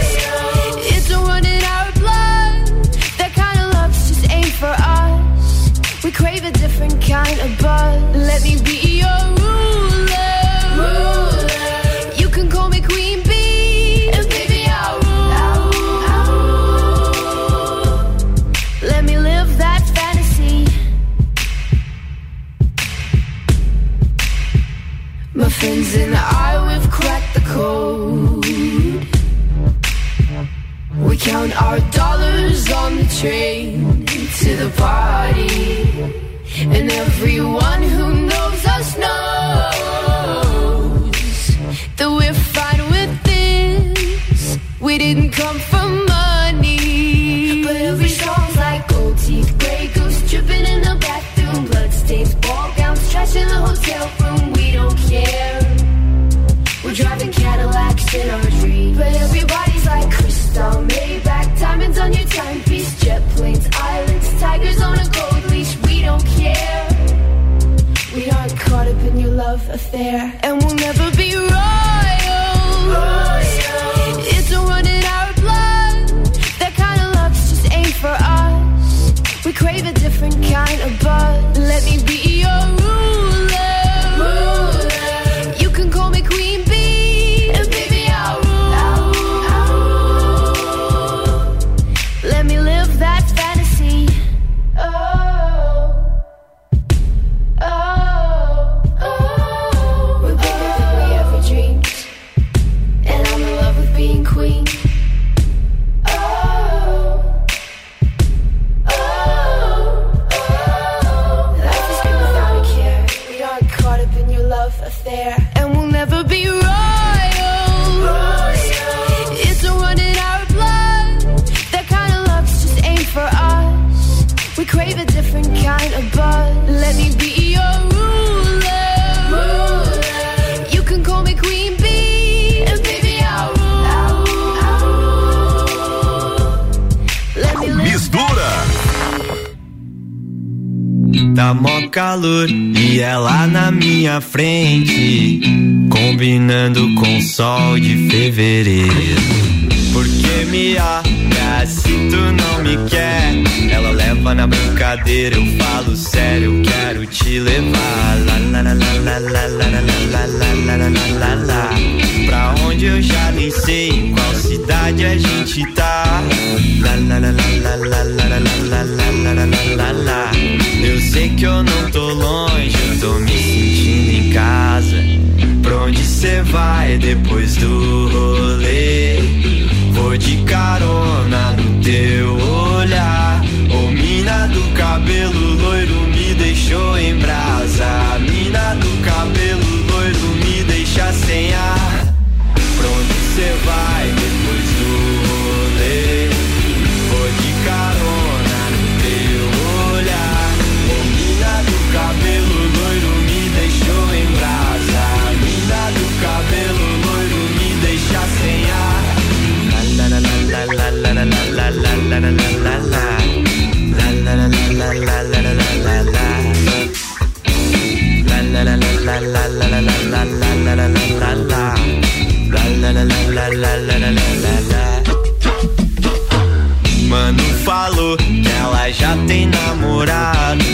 falou que ela já tem namorado.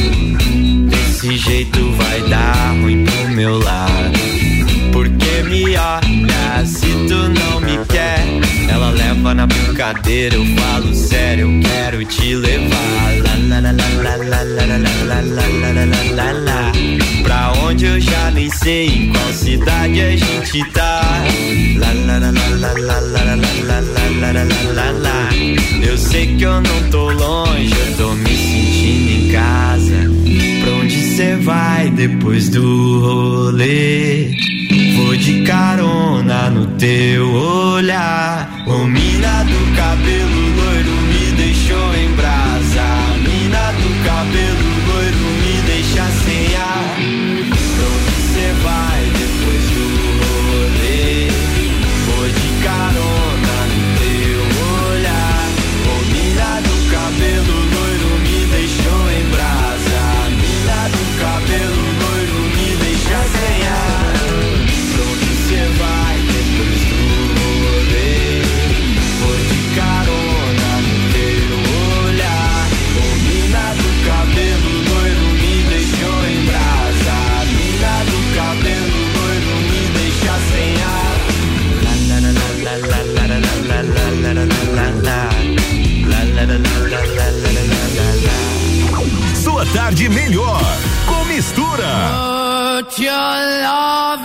Desse jeito vai dar ruim pro meu lado. Porque me olha se tu não me quer. Ela leva na brincadeira, eu falo sério, eu quero te levar. Pra onde eu já nem sei, em qual cidade a gente tá. Lá, lá, lá, lá, lá, lá, lá, lá, lá, lá, lá, lá. Eu sei que eu não tô longe, eu tô me sentindo em casa. Pra onde cê vai depois do rolê? Vou de carona no teu olhar. O mina do cabelo loiro me deixou em brasa. de
melhor com mistura.
Put your love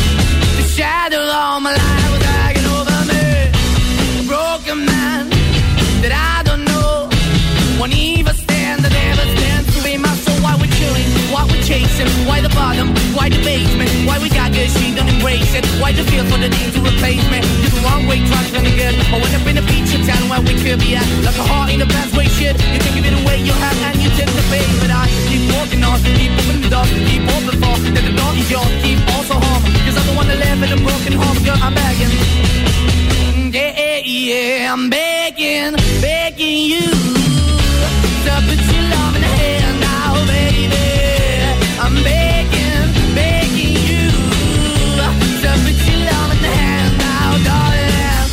station Why the feel for the need to replace me? You're the wrong way, trying to again I went up in a feature town where we could be at Like a heart in a bad way, shit You're taking it away, you have and you take the face. But I keep walking on, keep moving the dog Keep on the fall, that the dog is yours Keep also home, cause I'm the one that live in a broken home Girl, I'm begging. Yeah, yeah, yeah, I'm begging, begging you To put your love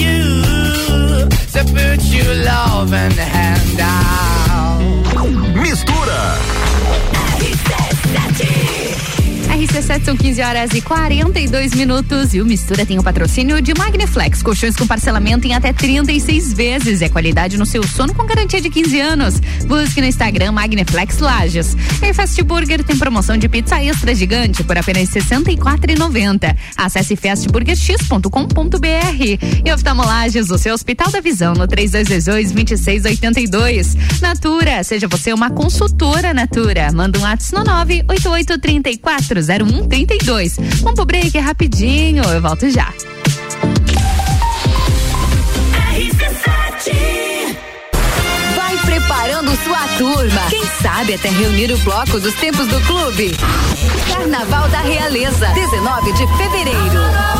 You to put your loving hand. out,
RC7 são 15 horas e 42 minutos e o Mistura tem o patrocínio de Magniflex, colchões com parcelamento em até 36 vezes. É qualidade no seu sono com garantia de 15 anos. Busque no Instagram Magniflex Lages. E Fast Burger tem promoção de pizza extra gigante por apenas R$ 64,90. Acesse fastburgerx.com.br. E oftalmolages, o seu Hospital da Visão no 3222-2682. Natura, seja você uma consultora Natura. Manda um WhatsApp no 988340132. Vamos pro break rapidinho, eu volto já.
Vai preparando sua turma. Quem sabe até reunir o bloco dos tempos do clube. Carnaval da Realeza, 19 de fevereiro.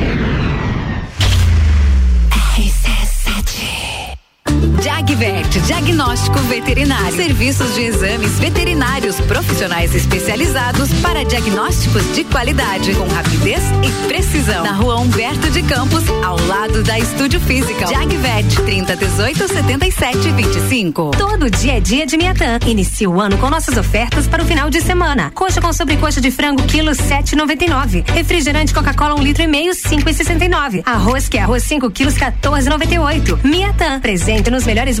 Jagvet, diagnóstico veterinário. Serviços de exames veterinários profissionais especializados para diagnósticos de qualidade, com rapidez e precisão. Na rua Humberto de Campos, ao lado da Estúdio Física. Jagvet, 30 18 77 25.
Todo dia é dia de Miatã. Inicie o ano com nossas ofertas para o final de semana. Coxa com sobrecoxa de frango, quilo 7,99. Refrigerante Coca-Cola, um litro e meio, 5,69. Arroz, que é arroz 5 quilos, 14,98. Miatã, presente nos melhores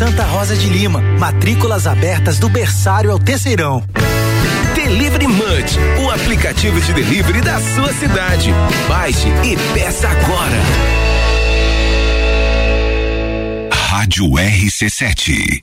Santa Rosa
de Lima, matrículas abertas do berçário ao terceirão.
Delivery Munch, o aplicativo de delivery da sua cidade. Baixe e peça agora.
Rádio RC7.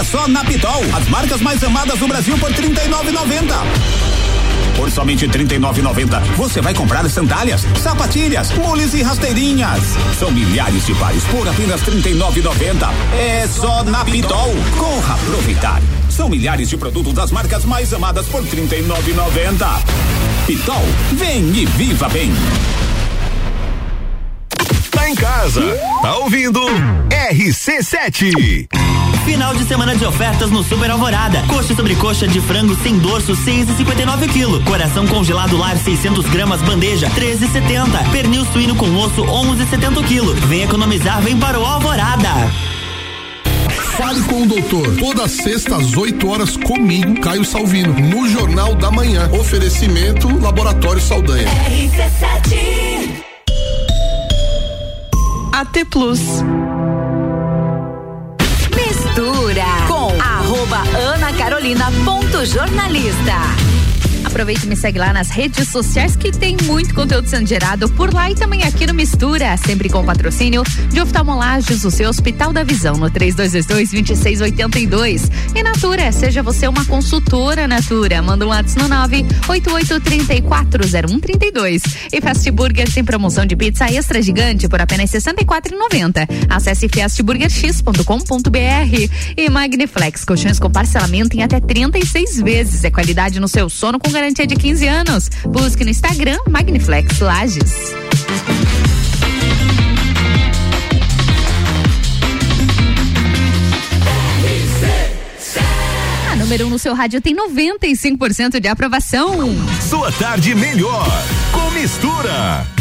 É só na Pitol, as marcas mais amadas do Brasil por R$ 39,90. Por somente R$ 39,90, você vai comprar sandálias, sapatilhas, mules e rasteirinhas. São milhares de pares por apenas R$ 39,90. É só na Pitol. Corra aproveitar. São milhares de produtos das marcas mais amadas por R$ 39,90. Pitol, vem e viva bem.
Tá em casa, tá ouvindo RC7.
Final de semana de ofertas no Super Alvorada. Coxa sobre coxa de frango sem dorso, 6,59 kg. Coração congelado lar 600 gramas bandeja, 13,70. Pernil suíno com osso, 11,70 kg. Vem economizar, vem para o Alvorada.
Fale com o doutor. Toda sexta às 8 horas comigo, Caio Salvino, no Jornal da Manhã. Oferecimento Laboratório Saldanha.
AT Plus.
Mistura com arroba Ana Carolina ponto jornalista.
Aproveite e me segue lá nas redes sociais que tem muito conteúdo sendo gerado por lá e também aqui no Mistura, sempre com patrocínio de oftalmolages, o seu Hospital da Visão, no 3222-2682. E Natura, seja você uma consultora Natura, manda um WhatsApp no 988340132. E Fast Burger tem promoção de pizza extra gigante por apenas R$ 64,90. Acesse fastburgerx.com.br e Magniflex, colchões com parcelamento em até 36 vezes. É qualidade no seu sono com garantia de 15 anos. Busque no Instagram Magniflex Lages. A número 1 um no seu rádio tem 95% de aprovação.
Sua tarde melhor com mistura.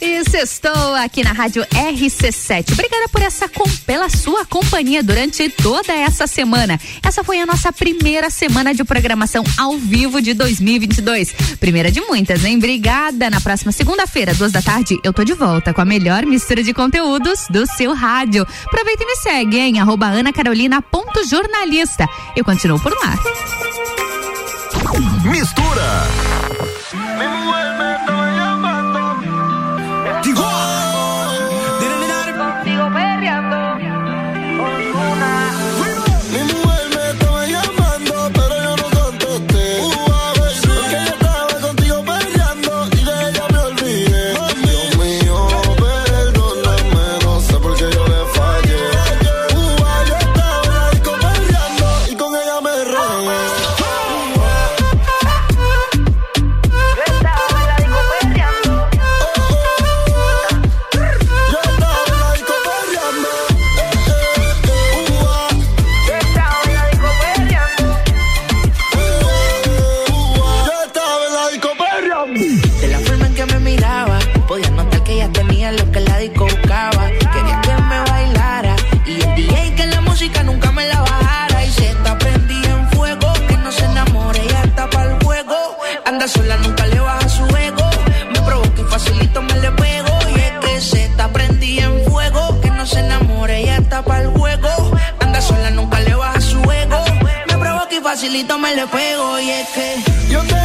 E sextou aqui na Rádio RC7. Obrigada por essa com, pela sua companhia durante toda essa semana. Essa foi a nossa primeira semana de programação ao vivo de 2022. Primeira de muitas, hein? Obrigada. Na próxima segunda-feira, duas da tarde, eu tô de volta com a melhor mistura de conteúdos do seu rádio. Aproveita e me segue, hein? Arroba anacarolina.jornalista. Eu continuo por lá.
Mistura.
Mi
facilito me le pego. Y es que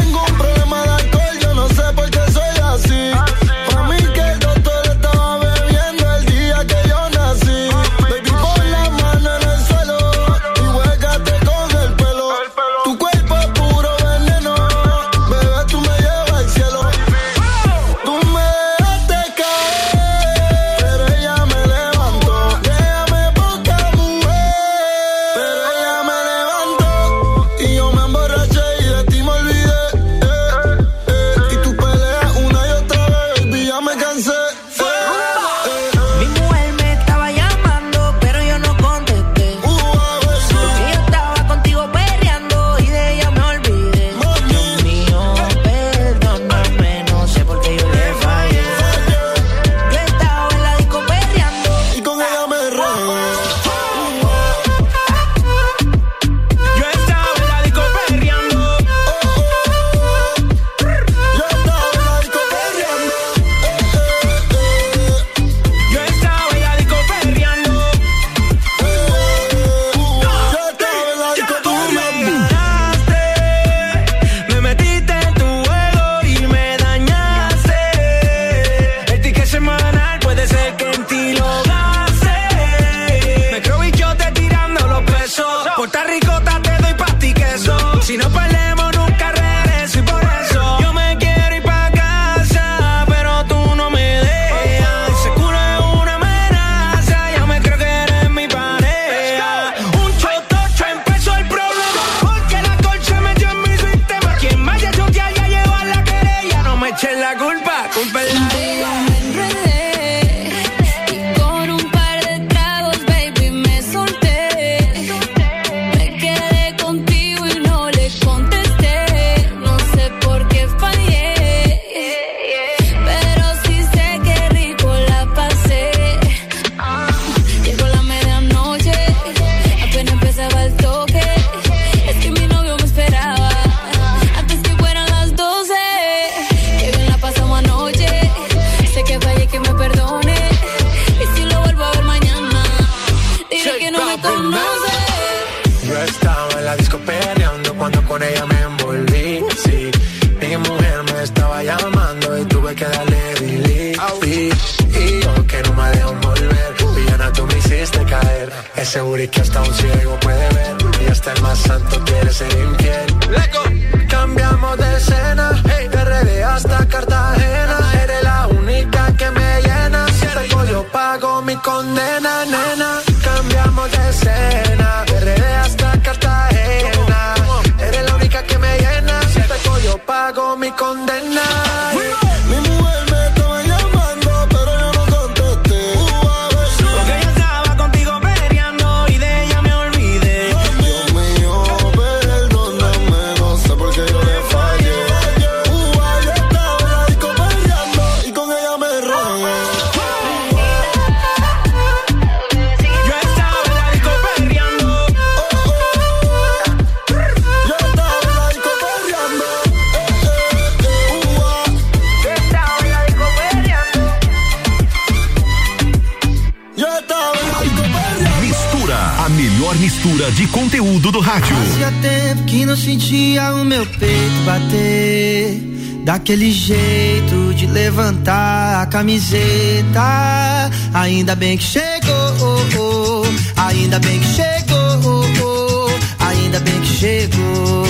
Ainda bem que chegou, ainda bem que chegou, ainda bem que chegou.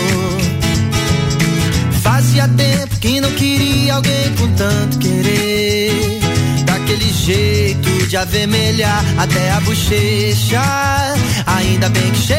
Fazia tempo que não queria alguém com tanto querer. Daquele jeito de avermelhar até a bochecha. Ainda bem que chegou,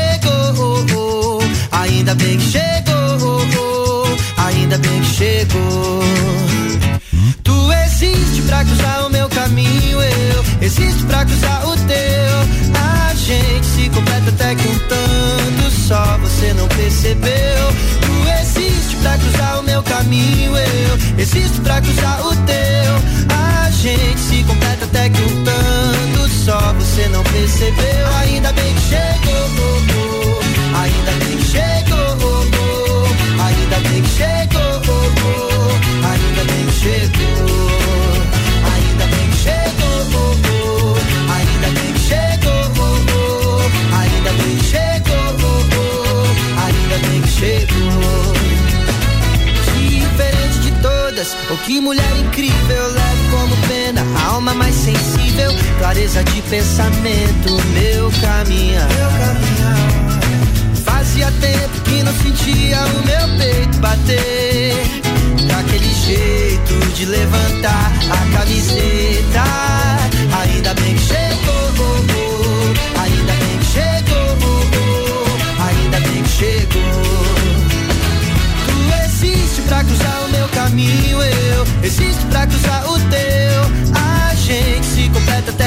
que mulher incrível, leve como pena, alma mais sensível, clareza de pensamento, meu caminhar. Fazia tempo que não sentia o meu peito bater. Daquele jeito de levantar a camiseta. Ainda bem que chegou,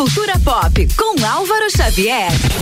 Cultura Pop com Álvaro Xavier.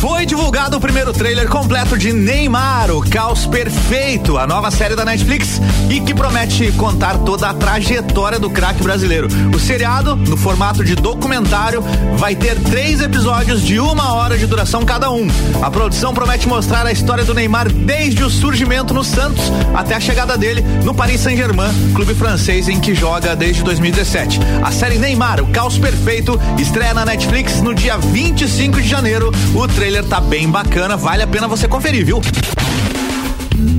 Foi divulgado o primeiro trailer completo de Neymar, o Caos Perfeito, a nova série da Netflix e que promete contar toda a trajetória do craque brasileiro. O seriado, no formato de documentário, vai ter três episódios de uma hora de duração cada um. A produção promete mostrar a história do Neymar desde o surgimento no Santos até a chegada dele no Paris Saint-Germain, clube francês em que joga desde 2017. A série Neymar, o Caos Perfeito, estreia na Netflix no dia 25 de janeiro. O trailer tá bem bacana, vale a pena você conferir, viu?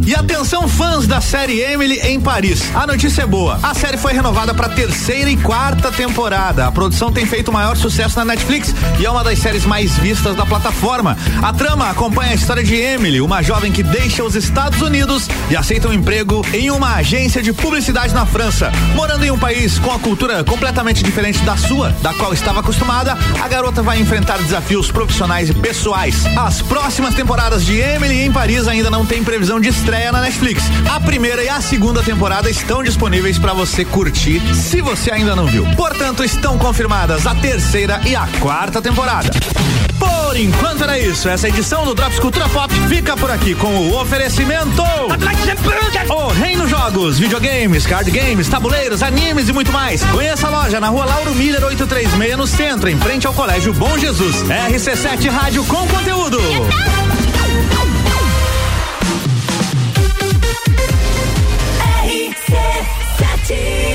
E atenção fãs da série Emily em Paris. A notícia é boa. A série foi renovada para terceira e quarta temporada. A produção tem feito maior sucesso na Netflix e é uma das séries mais vistas da plataforma. A trama acompanha a história de Emily, uma jovem que deixa os Estados Unidos e aceita um emprego em uma agência de publicidade na França. Morando em um país com a cultura completamente diferente da sua, da qual estava acostumada, a garota vai enfrentar desafios profissionais e pessoais. As próximas temporadas de Emily em Paris ainda não têm previsão de estreia na Netflix. A primeira e a segunda temporada estão disponíveis para você curtir, se você ainda não viu. Portanto, estão confirmadas a terceira e a quarta temporada. Por enquanto era isso. Essa edição do Drops Cultura Pop fica por aqui com o oferecimento. O Reino Jogos, videogames, card games, tabuleiros, animes e muito mais. Conheça a loja na rua Lauro Miller 836 no centro, em frente ao Colégio Bom Jesus. RC7 Rádio com conteúdo.
RC7